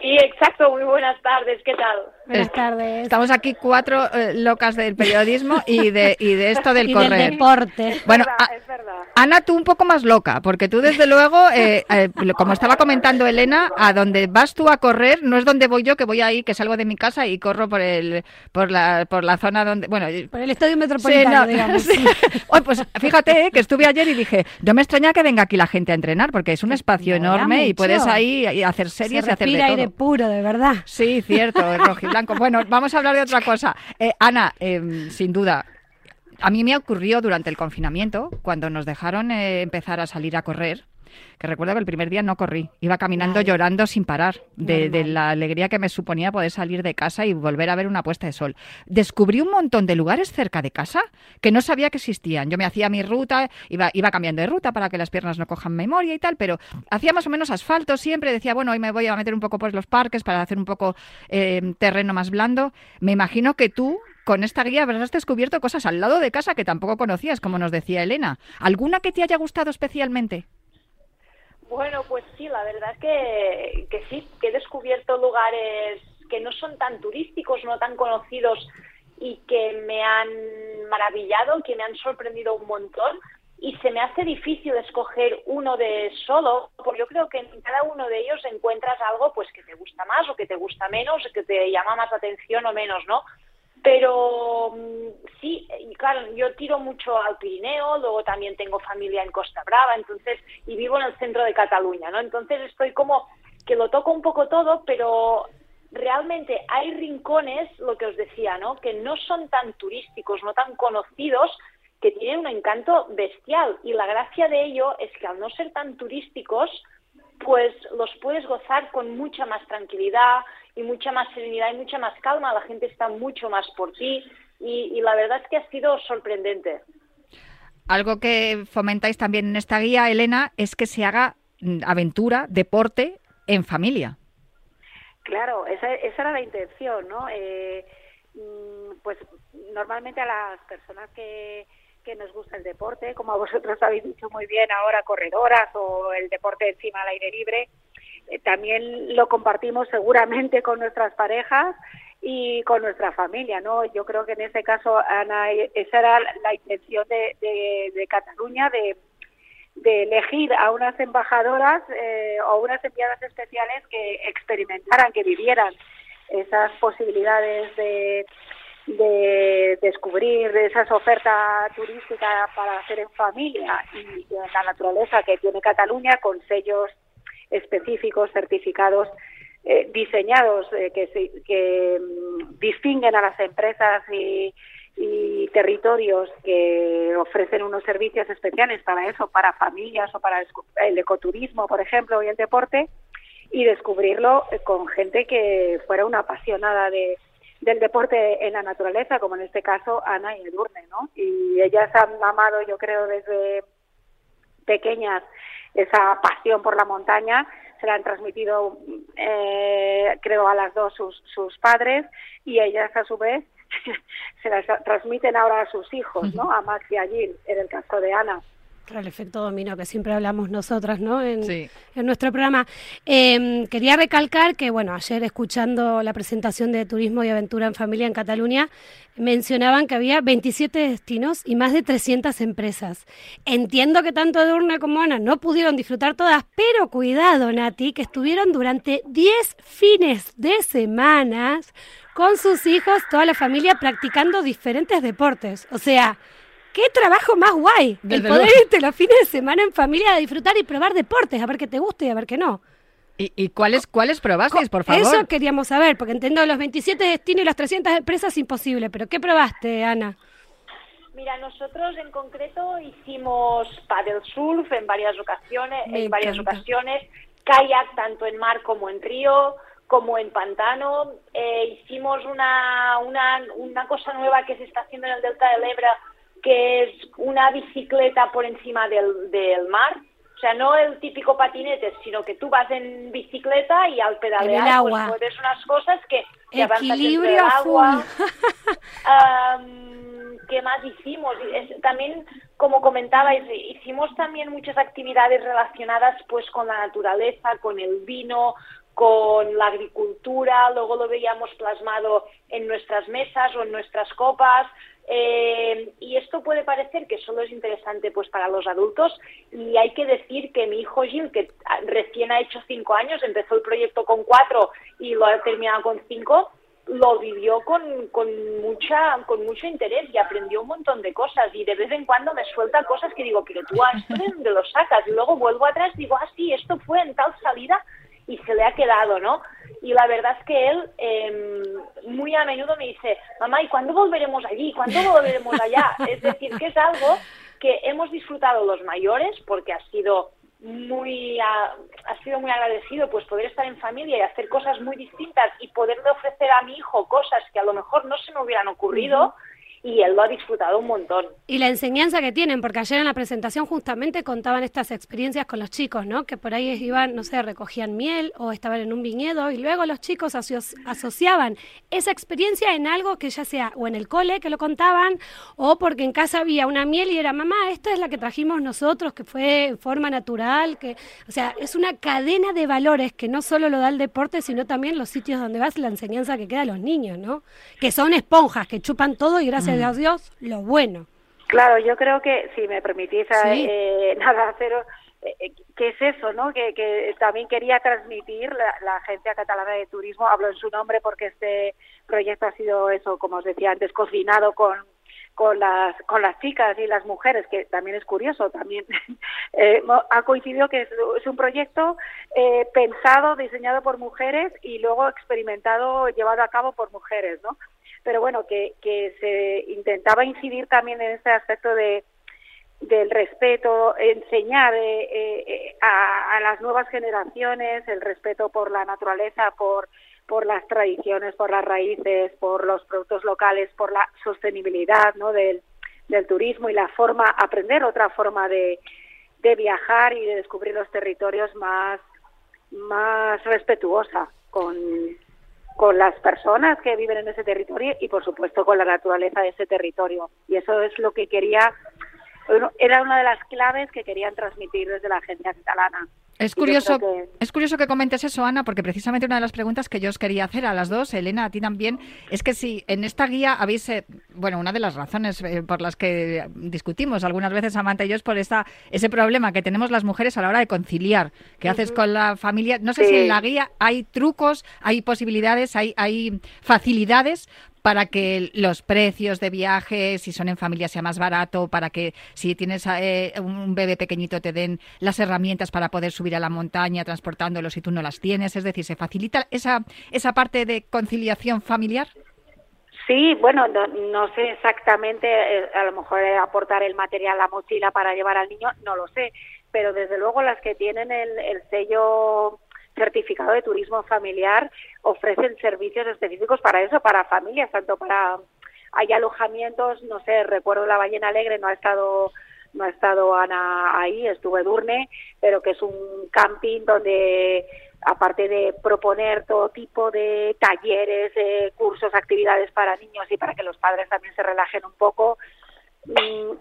Sí, exacto, muy buenas tardes, ¿qué tal? Buenas tardes. Estamos aquí cuatro eh, locas del periodismo y de, y de esto del y del correr. deporte. Bueno, verdad, a- es verdad. Ana, tú un poco más loca, porque tú desde luego, eh, eh, como estaba comentando Elena, a donde vas tú a correr no es donde voy yo, que voy ahí, que salgo de mi casa y corro por el, por la, por la zona donde, bueno, Por el estadio Sí, metropolitano, no, digamos. sí. Oye, pues fíjate eh, que estuve ayer y dije, no me extraña que venga aquí la gente a entrenar, porque es un espacio enorme y puedes ahí y hacer series Se y hacer de todo. Puro, de verdad. Sí, cierto, el rojiblanco. Bueno, vamos a hablar de otra cosa. Eh, Ana, em, sin duda, a mí me ocurrió durante el confinamiento, cuando nos dejaron eh, empezar a salir a correr, que recuerdo que el primer día no corrí, iba caminando llorando sin parar de, la alegría que me suponía poder salir de casa y volver a ver una puesta de sol. Descubrí un montón de lugares cerca de casa que no sabía que existían. Yo me hacía mi ruta, iba, iba cambiando de ruta para que las piernas no cojan memoria y tal, pero hacía más o menos asfalto siempre, decía, bueno, hoy me voy a meter un poco por los parques para hacer un poco eh, terreno más blando. Me imagino que tú con esta guía habrás descubierto cosas al lado de casa que tampoco conocías, como nos decía Elena. ¿Alguna que te haya gustado especialmente? Bueno, pues sí, la verdad que, que sí, que he descubierto lugares que no son tan turísticos, no tan conocidos y que me han maravillado, que me han sorprendido un montón y se me hace difícil escoger uno de solo, porque yo creo que en cada uno de ellos encuentras algo pues que te gusta más o que te gusta menos, que te llama más atención o menos, ¿no? Pero mm, sí, claro, yo tiro mucho al Pirineo, luego también tengo familia en Costa Brava, entonces, y vivo en el centro de Cataluña, ¿no? Entonces estoy como que lo toco un poco todo, pero realmente hay rincones, lo que os decía, ¿no? Que no son tan turísticos, no tan conocidos, que tienen un encanto bestial. Y la gracia de ello es que al no ser tan turísticos, pues los puedes gozar con mucha más tranquilidad, y mucha más serenidad y mucha más calma, la gente está mucho más por ti y, la verdad es que ha sido sorprendente. Algo que fomentáis también en esta guía, Elena, es que se haga mm, aventura, deporte en familia. Claro, esa, esa era la intención, ¿no? Eh, mm, pues normalmente a las personas que, que nos gusta el deporte, como a vosotros habéis dicho muy bien ahora, corredoras o el deporte encima al aire libre, también lo compartimos seguramente con nuestras parejas y con nuestra familia, ¿no? Yo creo que en ese caso, Ana, esa era la intención de, de, Cataluña, de, elegir a unas embajadoras eh, o unas enviadas especiales que experimentaran, que vivieran esas posibilidades de, de descubrir esas ofertas turísticas para hacer en familia y en la naturaleza que tiene Cataluña con sellos específicos, certificados, eh, diseñados eh, que, que mm, distinguen a las empresas y, territorios que ofrecen unos servicios especiales para eso, para familias o para el ecoturismo, por ejemplo, y el deporte, y descubrirlo eh, con gente que fuera una apasionada de, del deporte en la naturaleza, como en este caso Ana y Edurne, ¿no? Y ellas han amado, yo creo, desde pequeñas esa pasión por la montaña se la han transmitido, eh, creo, a las dos sus, sus padres y ellas a su vez se las transmiten ahora a sus hijos, ¿no? A Max y a Jill, en el caso de Ana el efecto dominó que siempre hablamos nosotras, ¿no? En, en nuestro programa. Em, quería recalcar que, bueno, ayer escuchando la presentación de Turismo y Aventura en Familia en Cataluña, mencionaban que había 27 destinos y más de 300 empresas. Entiendo que tanto Edurne como Ana no pudieron disfrutar todas, pero cuidado, Nati, que estuvieron durante 10 fines de semanas con sus hijos, toda la familia, practicando diferentes deportes. O sea, qué trabajo más guay. el poder irte los fines de semana en familia a disfrutar y probar deportes, a ver qué te gusta y a ver qué no. ¿Y, y cuáles, cuáles probasteis, por favor? Eso queríamos saber, porque entiendo los 27 destinos y las 300 empresas imposible, pero ¿qué probaste, Ana? Mira, nosotros en concreto hicimos paddle surf en varias ocasiones, en varias ocasiones, kayak tanto en mar como en río, como en pantano. Eh, hicimos una, una, una cosa nueva que se está haciendo en el Delta del Ebra que es una bicicleta por encima del, del mar. O sea, no el típico patinete, sino que tú vas en bicicleta y al pedalear pues puedes unas cosas que, que entre el agua. ¿Qué más hicimos? también, como comentabais, hicimos también muchas actividades relacionadas pues con la naturaleza, con el vino, con la agricultura, luego lo veíamos plasmado en nuestras mesas o en nuestras copas, eh, y esto puede parecer que solo es interesante pues para los adultos y hay que decir que mi hijo Jim, que recién ha hecho cinco años, empezó el proyecto con cuatro y lo ha terminado con cinco, lo vivió con, con, mucha, con mucho interés y aprendió un montón de cosas y de vez en cuando me suelta cosas que digo, pero tú, ¿esto de dónde lo sacas? Y luego vuelvo atrás y digo, ah, sí, esto fue en tal salida y se le ha quedado, ¿no? Y la verdad es que él em, muy a menudo me dice, mamá, ¿y cuándo volveremos allí? ¿Cuándo volveremos allá? Es decir, que es algo que hemos disfrutado los mayores porque ha sido muy ha, sido muy agradecido pues poder estar en familia y hacer cosas muy distintas y poderle ofrecer a mi hijo cosas que a lo mejor no se me hubieran ocurrido y él lo ha disfrutado un montón. Y la enseñanza que tienen, porque ayer en la presentación justamente contaban estas experiencias con los chicos, ¿no? Que por ahí iban, no sé, recogían miel o estaban en un viñedo y luego los chicos asociaban esa experiencia en algo que ya sea o en el cole que lo contaban o porque en casa había una miel y era, mamá, esta es la que trajimos nosotros, que fue en forma natural, que, o sea, es una cadena de valores que no solo lo da el deporte, sino también los sitios donde vas, la enseñanza que queda a los niños, ¿no? Que son esponjas, que chupan todo y gracias gracias mm. Dios, lo bueno. Claro, yo creo que, si me permitís, eh, nada, pero eh, eh, ¿qué es eso, no? Que, que también quería transmitir la, Agencia Catalana de Turismo, hablo en su nombre porque este proyecto ha sido eso, como os decía antes, cocinado con con las con las chicas y las mujeres que también es curioso también ha coincidido que es, un proyecto pensado diseñado por mujeres y luego experimentado llevado a cabo por mujeres no pero bueno, que, se intentaba incidir también en ese aspecto de del respeto, enseñar eh, eh, a, a, las nuevas generaciones el respeto por la naturaleza, por, por las tradiciones, por las raíces, por los productos locales, por la sostenibilidad ¿no? del, del turismo y la forma, aprender otra forma de, de viajar y de descubrir los territorios más, más respetuosa con, con las personas que viven en ese territorio y por supuesto con la naturaleza de ese territorio. Y eso es lo que quería, era una de las claves que querían transmitir desde la agencia catalana. Es curioso, que... es curioso que comentes eso, Ana, porque precisamente una de las preguntas que yo os quería hacer a las dos, Elena, a ti también, es que si en esta guía habéis, eh, bueno, una de las razones eh, por las que discutimos algunas veces, Samantha y yo, es por esta, ese problema que tenemos las mujeres a la hora de conciliar, que haces con la familia. No sé si en la guía hay trucos, hay posibilidades, hay, hay facilidades para que los precios de viajes, si son en familia, sea más barato, para que si tienes eh, un bebé pequeñito te den las herramientas para poder subir a la montaña transportándolos si tú no las tienes. Es decir, ¿se facilita esa, esa parte de conciliación familiar? Sí, bueno, no, sé exactamente, eh, a lo mejor aportar el material, la mochila para llevar al niño, no lo sé, pero desde luego las que tienen el, el sello certificado de turismo familiar ofrecen servicios específicos para eso, para familias, tanto para hay alojamientos, no sé, recuerdo la Ballena Alegre, no ha estado no ha estado Ana ahí, estuve Durne, pero que es un camping donde aparte de proponer todo tipo de talleres, cursos, actividades para niños y para que los padres también se relajen un poco,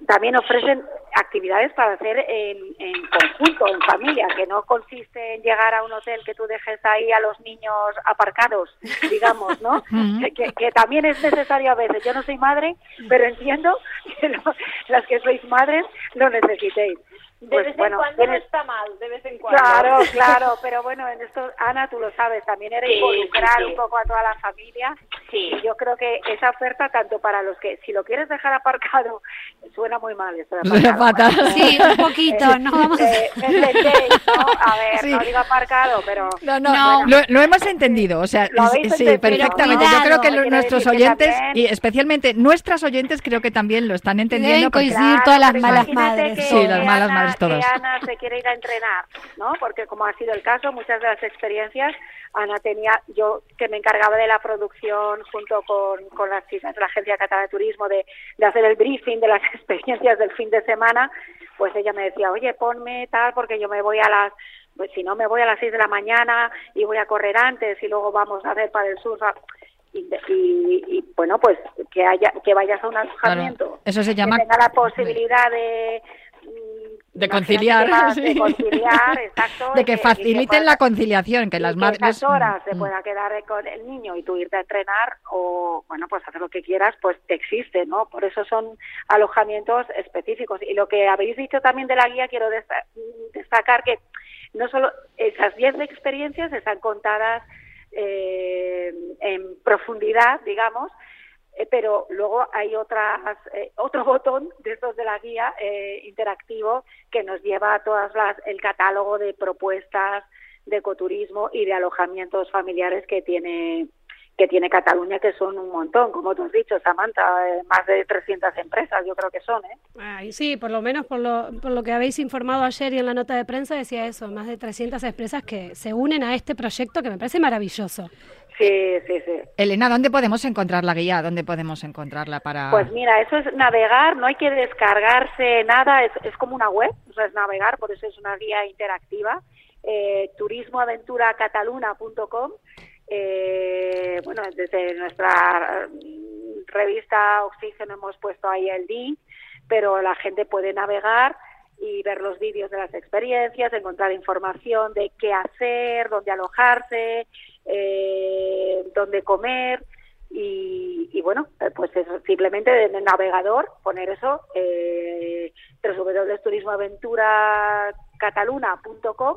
también ofrecen actividades para hacer en, conjunto, en familia, que no consiste en llegar a un hotel que tú dejes ahí a los niños aparcados, digamos, ¿no? que, también es necesario a veces. Yo no soy madre, pero entiendo que las que sois madres lo necesitéis. De pues, vez en cuando no está mal, de vez en cuando. Claro, claro, pero bueno, en esto, Ana, tú lo sabes, también era involucrar un poco a toda la familia. Sí. Y yo creo que esa oferta, tanto para los que, si lo quieres dejar aparcado, suena muy mal eso de aparcado. Sí, un poquito, eh, ¿no? Eh, ¿no? A ver, no digo aparcado, pero... No, no, Lo, hemos entendido, o sea, sí, perfectamente. Yo creo que nuestros oyentes, y especialmente nuestras oyentes, creo que también lo están entendiendo. Deben coincidir todas las malas madres. Sí, las malas madres que Ana se quiere ir a entrenar, ¿no? Porque como ha sido el caso, muchas de las experiencias, Ana tenía, yo que me encargaba de la producción junto con, con las chicas de la Agencia Catalana de Turismo, de, de hacer el briefing de las experiencias del fin de semana, pues ella me decía, oye, ponme tal, porque yo me voy a las pues si no me voy a las seis de la mañana y voy a correr antes y luego vamos a hacer para el sur y, y, bueno pues que haya que vayas a un alojamiento eso se llama que tenga la posibilidad de de conciliar, de conciliar, exacto. De que faciliten la conciliación, que las madres... Que horas se mm. pueda quedar con el niño y tú irte a entrenar o, bueno, pues hacer lo que quieras, pues existe, ¿no? Por eso son alojamientos específicos. Y lo que habéis dicho también de la guía, quiero destacar que no solo esas 10 experiencias están contadas eh, en profundidad, digamos, eh, pero luego hay otras, eh, otro botón de estos de la guía eh, interactivo que nos lleva a todas las, el catálogo de propuestas de ecoturismo y de alojamientos familiares que tiene que tiene Cataluña, que son un montón, como tú has dicho, Samantha, eh, más de 300 empresas, yo creo que son, ¿eh? sí, por lo menos por lo, por lo que habéis informado ayer y en la nota de prensa decía eso, más de 300 empresas que se unen a este proyecto que me parece maravilloso. Sí, sí, sí. Elena, ¿dónde podemos encontrar la guía? ¿Dónde podemos encontrarla para...? Pues mira, eso es navegar, no hay que descargarse nada, es, es como una web, o sea, es navegar, por eso es una guía interactiva, eh, turismoaventuracatalunya.com eh, bueno, desde nuestra mm, revista Oxígeno hemos puesto ahí el link, pero la gente puede navegar y ver los vídeos de las experiencias, encontrar información de qué hacer, dónde alojarse, eh, dónde comer y, bueno, eh, pues eso, simplemente en el navegador poner eso, eh, www.turismoaventura.cataluna.com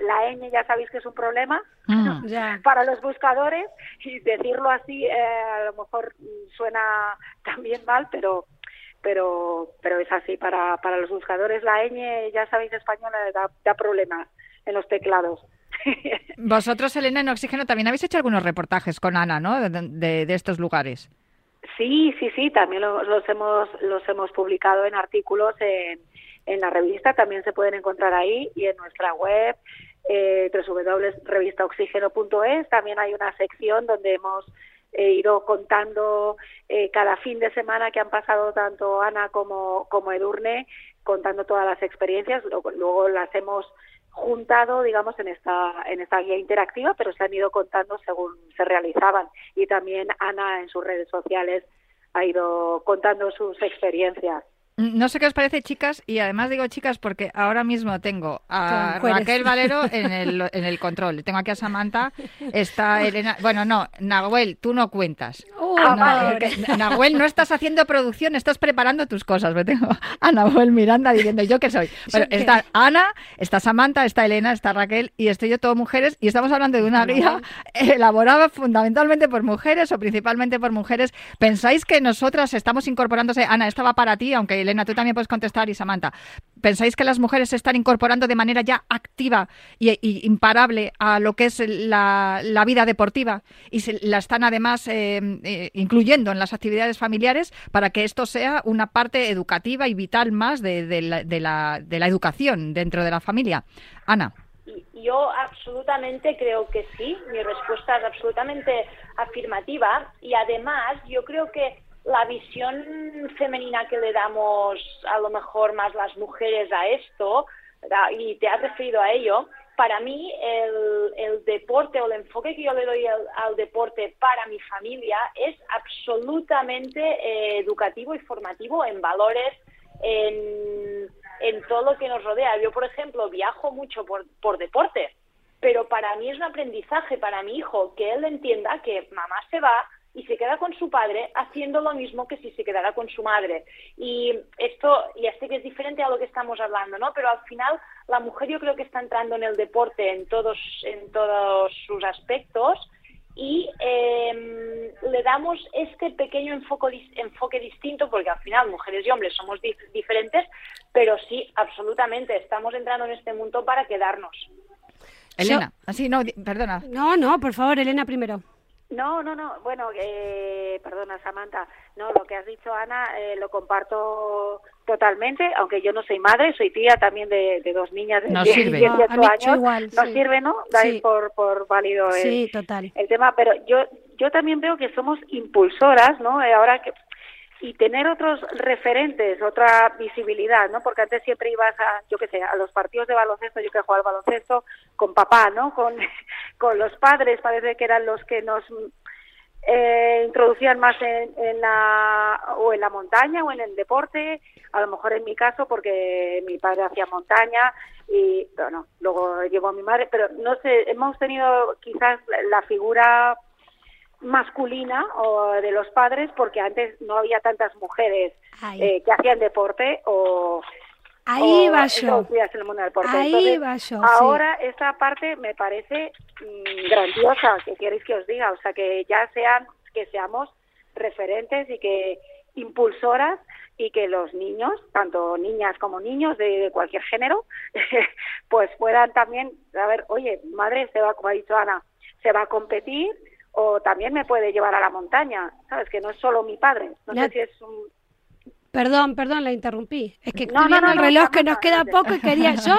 la ñ ya sabéis que es un problema mm. para los buscadores y decirlo así eh, a lo mejor suena también mal, pero pero pero es así para, para los buscadores la ñ ya sabéis española da, da problemas en los teclados. Vosotros, Elena, en Oxígeno también habéis hecho algunos reportajes con Ana, ¿no? De, de, estos lugares. Sí, sí, sí, también los, hemos los hemos publicado en artículos en, en la revista, también se pueden encontrar ahí y en nuestra web eh, www.revistaoxígeno.es también hay una sección donde hemos eh, ido contando eh, cada fin de semana que han pasado tanto Ana como, como Edurne, contando todas las experiencias, luego, luego las hemos juntado, digamos, en esta, en esta guía interactiva, pero se han ido contando según se realizaban. Y también Ana en sus redes sociales ha ido contando sus experiencias. No sé qué os parece, chicas, y además digo chicas porque ahora mismo tengo a Raquel Valero en el, en el control. Tengo aquí a Samantha, está Elena. Bueno, no, Nahuel, tú no cuentas. no, Nahuel, no estás haciendo producción, estás preparando tus cosas. Me tengo a Nahuel Miranda diciendo, ¿yo qué soy? Bueno, está Ana, está Samantha, está Elena, está Raquel y estoy yo todo mujeres y estamos hablando de una guía elaborada fundamentalmente por mujeres o principalmente por mujeres. ¿Pensáis que nosotras estamos incorporándose? Ana, esta va para ti, aunque Elena, tú también puedes contestar y Samantha. ¿Pensáis que las mujeres se están incorporando de manera ya activa y, imparable a lo que es la, vida deportiva y se, la están además eh, eh, incluyendo en las actividades familiares para que esto sea una parte educativa y vital más de, la, de la educación dentro de la familia? Ana. Yo absolutamente creo que sí, mi respuesta es absolutamente afirmativa y además yo creo que la visión femenina que le damos a lo mejor más las mujeres a esto, y te has referido a ello, para mí el, deporte o el enfoque que yo le doy al, deporte para mi familia es absolutamente eh, educativo y formativo en valores, en, en, todo lo que nos rodea. Yo, por ejemplo, viajo mucho por, por deporte, pero para mí es un aprendizaje para mi hijo que él entienda que mamá se va, y se queda con su padre haciendo lo mismo que si se quedara con su madre. Y esto ya sé que es diferente a lo que estamos hablando, ¿no? Pero al final la mujer yo creo que está entrando en el deporte en todos, en todos sus aspectos y em, le damos este pequeño enfoque, enfoque distinto, porque al final mujeres y hombres somos diferentes, pero sí, absolutamente, estamos entrando en este mundo para quedarnos. Elena, así no, perdona. No, no, por favor, Elena primero. No, no, no. Bueno, eh, perdona, Samantha. No, lo que has dicho, Ana, eh, lo comparto totalmente, aunque yo no soy madre, soy tía también de, dos niñas de 18 años. no sirve, ¿no? Dais por, por válido el, total. el tema, pero yo yo también veo que somos impulsoras, ¿no? Eh, ahora que y tener otros referentes, otra visibilidad, ¿no? Porque antes siempre ibas a, yo qué sé, a los partidos de baloncesto, yo que jugaba al baloncesto con papá, ¿no? Con, con los padres, parece que eran los que nos eh, introducían más en, en, la o en la montaña o en el deporte, a lo mejor en mi caso porque mi padre hacía montaña y bueno, luego llevó a mi madre, pero no sé, hemos tenido quizás la figura masculina o de los padres porque antes no había tantas mujeres eh, que hacían deporte o Ahí va yo. Ahí va yo. Ahora esta parte me parece mm, grandiosa, que queréis que os diga, o sea, que ya sean, que seamos referentes y que impulsoras y que los niños, tanto niñas como niños de, cualquier género, pues puedan también saber, oye, madre, se va, como ha dicho Ana, se va a competir o también me puede llevar a la montaña, ¿sabes? Que no es solo mi padre, no sé si es un, Perdón, perdón, la interrumpí. Es que estoy viendo el reloj que nos queda poco y quería yo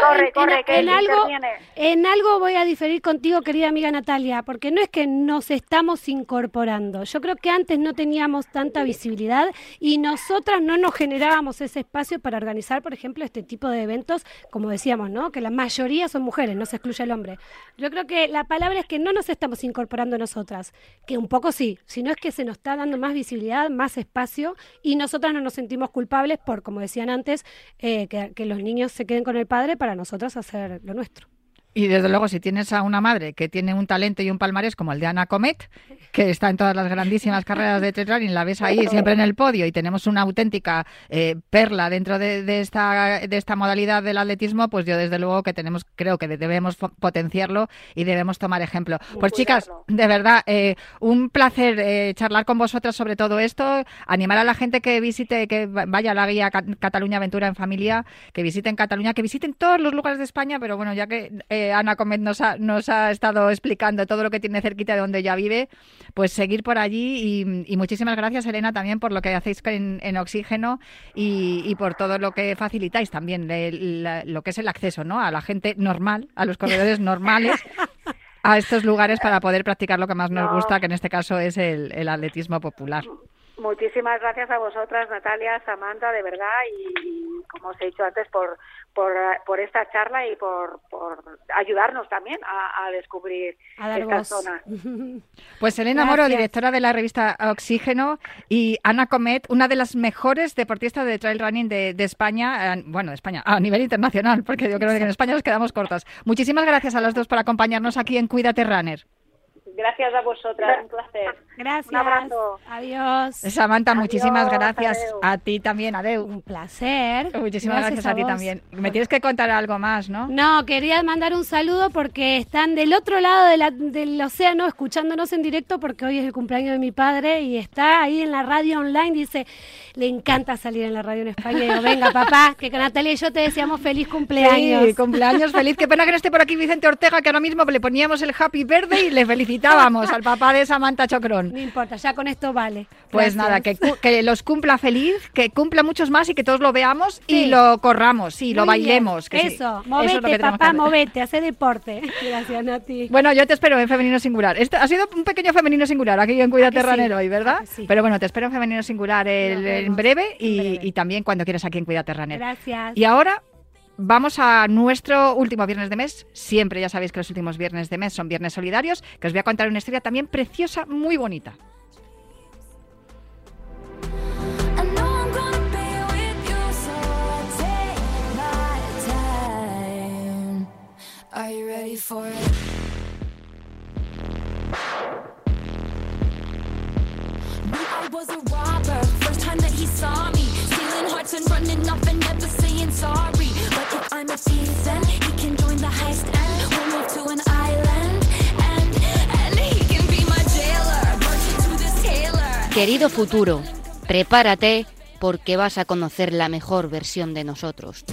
en, algo en algo voy a diferir contigo, querida amiga Natalia, porque no es que nos estamos incorporando. Yo creo que antes no teníamos tanta visibilidad y nosotras no nos generábamos ese espacio para organizar, por ejemplo, este tipo de eventos, como decíamos, ¿no? Que la mayoría son mujeres, no se excluye el hombre. Yo creo que la palabra es que no nos estamos incorporando nosotras, que un poco sí, sino es que se nos está dando más visibilidad, más espacio y nosotras no nos sentimos culpables por, como decían antes, eh, que, que los niños se queden con el padre para nosotros hacer lo nuestro. Y desde luego, si tienes a una madre que tiene un talento y un palmarés como el de Ana Comet, que está en todas las grandísimas carreras de trail la ves ahí siempre en el podio y tenemos una auténtica eh, perla dentro de, esta, de esta modalidad del atletismo, pues yo desde luego que tenemos, creo que debemos potenciarlo y debemos tomar ejemplo. Pues chicas, de verdad, eh, un placer eh, charlar con vosotras sobre todo esto, animar a la gente que visite, que vaya a la guía Cataluña Aventura en Familia, que visiten Cataluña, que visiten todos los lugares de España, pero bueno, ya que Ana Comet nos ha, nos ha estado explicando todo lo que tiene cerquita de donde ella vive, pues seguir por allí y, muchísimas gracias Elena también por lo que hacéis en, oxígeno y, por todo lo que facilitáis también, lo que es el acceso ¿no? a la gente normal, a los corredores normales. a estos lugares para poder practicar lo que más nos gusta, que en este caso es el, atletismo popular. Muchísimas gracias a vosotras, Natalia, Samantha, de verdad, y como os he dicho antes, por, por, esta charla y por, ayudarnos también a, descubrir estas zonas. Pues Elena Moro, directora de la revista Oxígeno, y Ana Comet, una de las mejores deportistas de trail running de, España, eh, bueno, de España, a nivel internacional, porque yo creo que en España nos quedamos cortas. Muchísimas gracias a las dos por acompañarnos aquí en Cuídate Runner. Gracias a vosotras, un placer. Gracias. Un abrazo. Adiós. Samantha, muchísimas gracias. A ti también, Adeu. Un placer. Muchísimas gracias, a, ti también. Me tienes que contar algo más, ¿no? No, quería mandar un saludo porque están del otro lado del océano escuchándonos en directo porque hoy es el cumpleaños de mi padre y está ahí en la radio online. Dice, le encanta salir en la radio en España. Y yo, venga, papá, que con Natalia y yo te deseamos feliz cumpleaños. Sí, cumpleaños feliz. Qué pena que no esté por aquí Vicente Ortega, que ahora mismo le poníamos el happy verde y le felicitamos Vamos, al papá de Samantha Chocrón. No importa, ya con esto vale. Pues nada, que, que, los cumpla feliz, que cumpla muchos más y que todos lo veamos y lo corramos, y lo bailemos. Que eso, movete, papá, movete, hace deporte. Gracias, a ti. Bueno, yo te espero en Femenino Singular. Este ha sido un pequeño Femenino Singular aquí en Cuídate Ranero hoy, ¿verdad? Pero bueno, te espero en Femenino Singular en, breve, y, también cuando quieras aquí en Cuídate Ranero. Gracias. Y ahora Vamos a nuestro último viernes de mes. Siempre ya sabéis que los últimos viernes de mes son viernes solidarios, que os voy a contar una historia también preciosa, muy bonita. Querido futuro, prepárate porque vas a conocer la mejor versión de nosotros.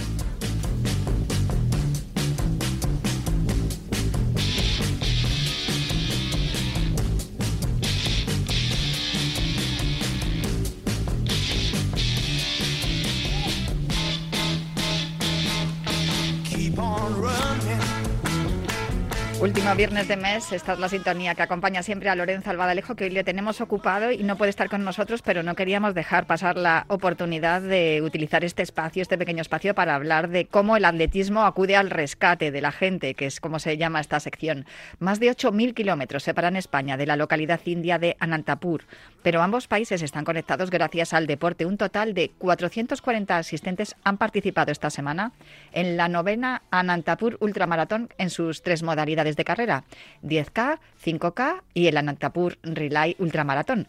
Último viernes de mes, esta es la sintonía que acompaña siempre a Lorenzo Albadalejo, que hoy le tenemos ocupado y no puede estar con nosotros, pero no queríamos dejar pasar la oportunidad de utilizar este espacio, este pequeño espacio, para hablar de cómo el atletismo acude al rescate de la gente, que es como se llama esta sección. Más de 8.000 kilómetros separan España de la localidad india de Anantapur, pero ambos países están conectados gracias al deporte. Un total de 440 asistentes han participado esta semana en la novena Anantapur Ultramaratón en sus tres modalidades de carrera, 10K, 5K y el Anantapur Relay Ultramaratón.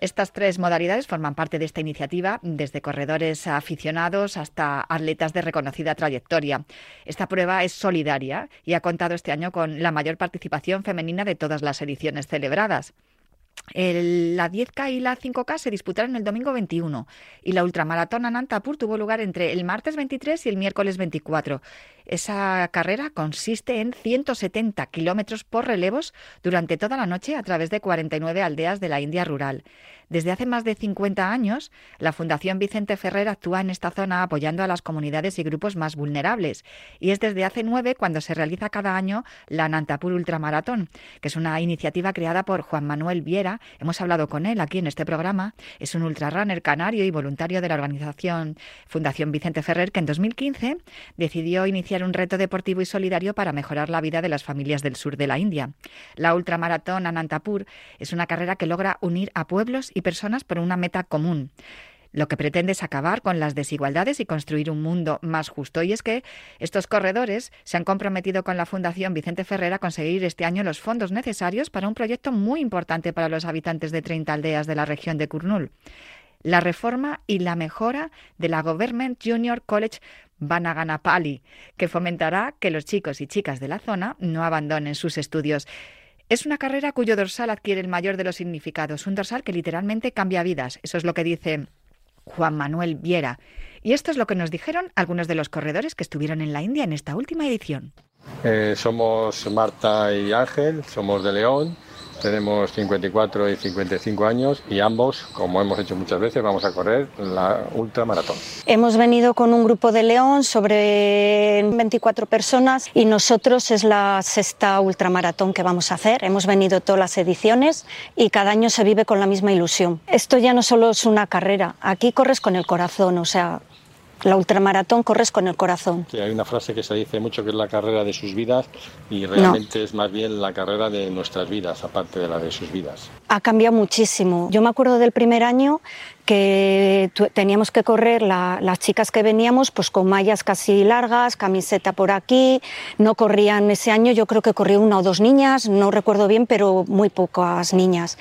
Estas tres modalidades forman parte de esta iniciativa, desde corredores aficionados hasta atletas de reconocida trayectoria. Esta prueba es solidaria y ha contado este año con la mayor participación femenina de todas las ediciones celebradas. La 10K y la 5K se disputaron el domingo 21 y la ultramaratón Anantapur tuvo lugar entre el martes 23 y el miércoles 24. Esa carrera consiste en 170 kilómetros por relevos durante toda la noche a través de 49 aldeas de la India rural. Desde hace más de 50 años, la Fundación Vicente Ferrer actúa en esta zona apoyando a las comunidades y grupos más vulnerables. Y es desde hace nueve cuando se realiza cada año la Nantapur Ultramaratón, que es una iniciativa creada por Juan Manuel Viera. Hemos hablado con él aquí en este programa. Es un ultrarunner canario y voluntario de la organización Fundación Vicente Ferrer, que en 2015 decidió iniciar un reto deportivo y solidario para mejorar la vida de las familias del sur de la India. La Ultramaratón Anantapur es una carrera que logra unir a pueblos y personas por una meta común. Lo que pretende es acabar con las desigualdades y construir un mundo más justo. Y es que estos corredores se han comprometido con la Fundación Vicente Ferrer a conseguir este año los fondos necesarios para un proyecto muy importante para los habitantes de 30 aldeas de la región de Kurnul. La reforma y la mejora de la Government Junior College Vanaganapali, que fomentará que los chicos y chicas de la zona no abandonen sus estudios. Es una carrera cuyo dorsal adquiere el mayor de los significados, un dorsal que literalmente cambia vidas. Eso es lo que dice Juan Manuel Viera. Y esto es lo que nos dijeron algunos de los corredores que estuvieron en la India en esta última edición. Eh, somos Marta y Ángel, somos de León tenemos 54 y 55 años y ambos, como hemos hecho muchas veces, vamos a correr la ultramaratón. Hemos venido con un grupo de León sobre 24 personas y nosotros es la sexta ultramaratón que vamos a hacer. Hemos venido todas las ediciones y cada año se vive con la misma ilusión. Esto ya no solo es una carrera, aquí corres con el corazón, o sea, la ultramaratón corres con el corazón. Sí, hay una frase que se dice mucho que es la carrera de sus vidas y realmente es más bien la carrera de nuestras vidas, aparte de la de sus vidas. Ha cambiado muchísimo. Yo me acuerdo del primer año que teníamos que correr las chicas que veníamos pues con mallas casi largas, camiseta por aquí, no corrían ese año, yo creo que corrió una o dos niñas, no recuerdo bien, pero muy pocas niñas.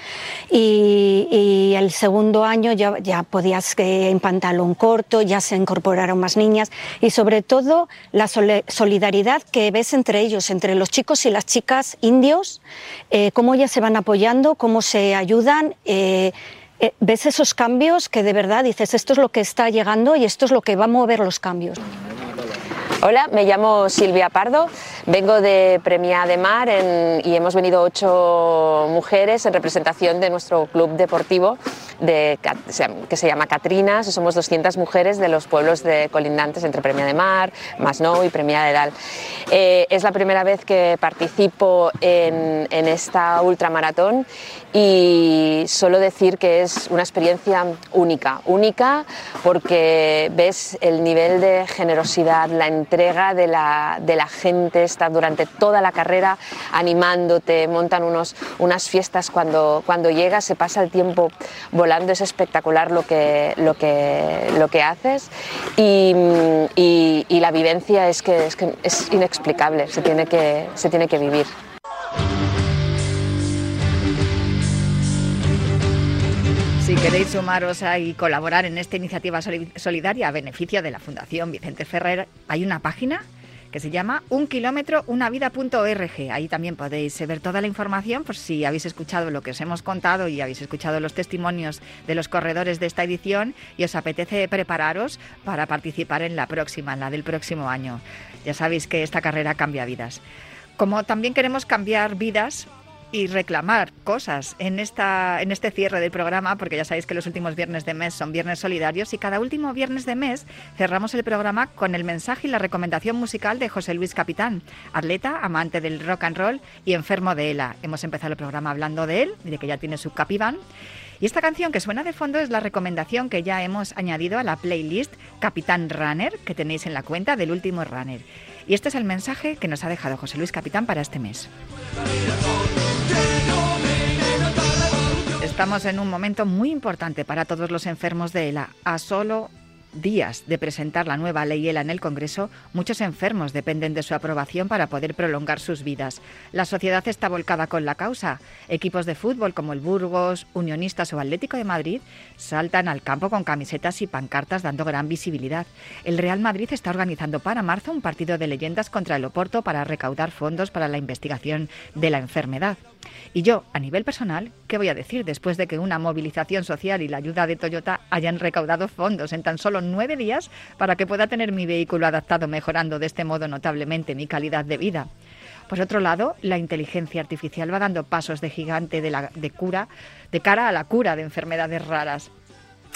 Y, el segundo año ya, ya podías que en pantalón corto, ya se incorporaron más niñas y sobre todo la solidaridad que ves entre ellos, entre los chicos y las chicas indios, eh, cómo ellas se van apoyando, cómo se ayudan. Eh, eh, ves esos cambios que de verdad dices, esto es lo que está llegando y esto es lo que va a mover los cambios. Hola, me llamo Silvia Pardo, vengo de Premia de Mar y hemos venido ocho mujeres en representación de nuestro club deportivo de, que se llama Catrinas, somos 200 mujeres de los pueblos de colindantes entre Premia de Mar, Masnou y Premia de Dal. Eh, es la primera vez que participo en, en esta ultramaratón y solo decir que es una experiencia única, única porque ves el nivel de generosidad, la entrega de la, de la gente, está durante toda la carrera animándote, montan unos, unas fiestas. Cuando, cuando llegas, se pasa el tiempo volando, es espectacular lo que, lo que, lo que haces. Y, y, la vivencia es que, es que es inexplicable, se tiene que, se tiene que vivir. Si queréis sumaros y colaborar en esta iniciativa solidaria a beneficio de la Fundación Vicente Ferrer, hay una página que se llama un kilómetro. Ahí también podéis ver toda la información por si habéis escuchado lo que os hemos contado y habéis escuchado los testimonios de los corredores de esta edición y os apetece prepararos para participar en la próxima, en la del próximo año. Ya sabéis que esta carrera cambia vidas. Como también queremos cambiar vidas, y reclamar cosas en, esta, en este cierre del programa, porque ya sabéis que los últimos viernes de mes son viernes solidarios y cada último viernes de mes cerramos el programa con el mensaje y la recomendación musical de José Luis Capitán, atleta, amante del rock and roll y enfermo de ELA. Hemos empezado el programa hablando de él de que ya tiene su capiván. Y esta canción que suena de fondo es la recomendación que ya hemos añadido a la playlist Capitán Runner que tenéis en la cuenta del último Runner. Y este es el mensaje que nos ha dejado José Luis Capitán para este mes. Estamos en un momento muy importante para todos los enfermos de ELA. A solo días de presentar la nueva ley ELA en el Congreso, muchos enfermos dependen de su aprobación para poder prolongar sus vidas. La sociedad está volcada con la causa. Equipos de fútbol como el Burgos, Unionistas o Atlético de Madrid saltan al campo con camisetas y pancartas dando gran visibilidad. El Real Madrid está organizando para marzo un partido de leyendas contra el Oporto para recaudar fondos para la investigación de la enfermedad. Y yo, a nivel personal, ¿qué voy a decir después de que una movilización social y la ayuda de Toyota hayan recaudado fondos en tan solo nueve días para que pueda tener mi vehículo adaptado, mejorando de este modo notablemente mi calidad de vida? Por otro lado, la inteligencia artificial va dando pasos de gigante de, la, de cura, de cara a la cura de enfermedades raras.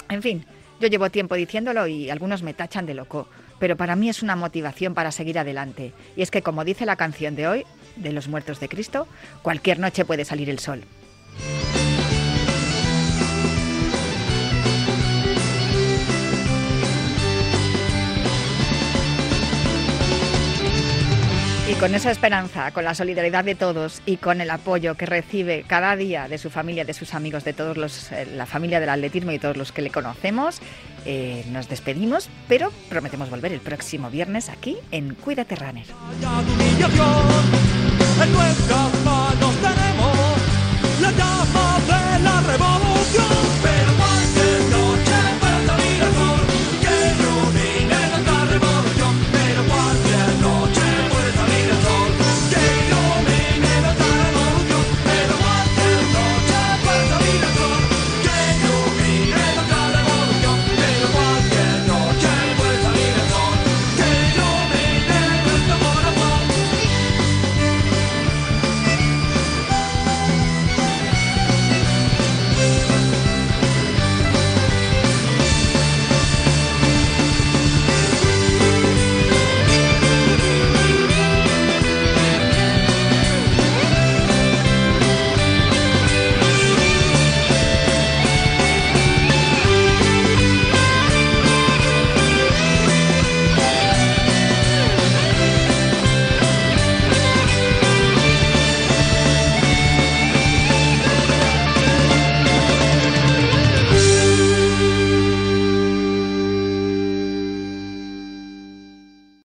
En fin, yo llevo tiempo diciéndolo y algunos me tachan de loco, pero para mí es una motivación para seguir adelante. Y es que, como dice la canción de hoy, de los muertos de Cristo, cualquier noche puede salir el sol. Con esa esperanza, con la solidaridad de todos y con el apoyo que recibe cada día de su familia, de sus amigos, de todos los, eh, la familia del atletismo y todos los que le conocemos, eh, nos despedimos, pero prometemos volver el próximo viernes aquí en Cuídate Runner.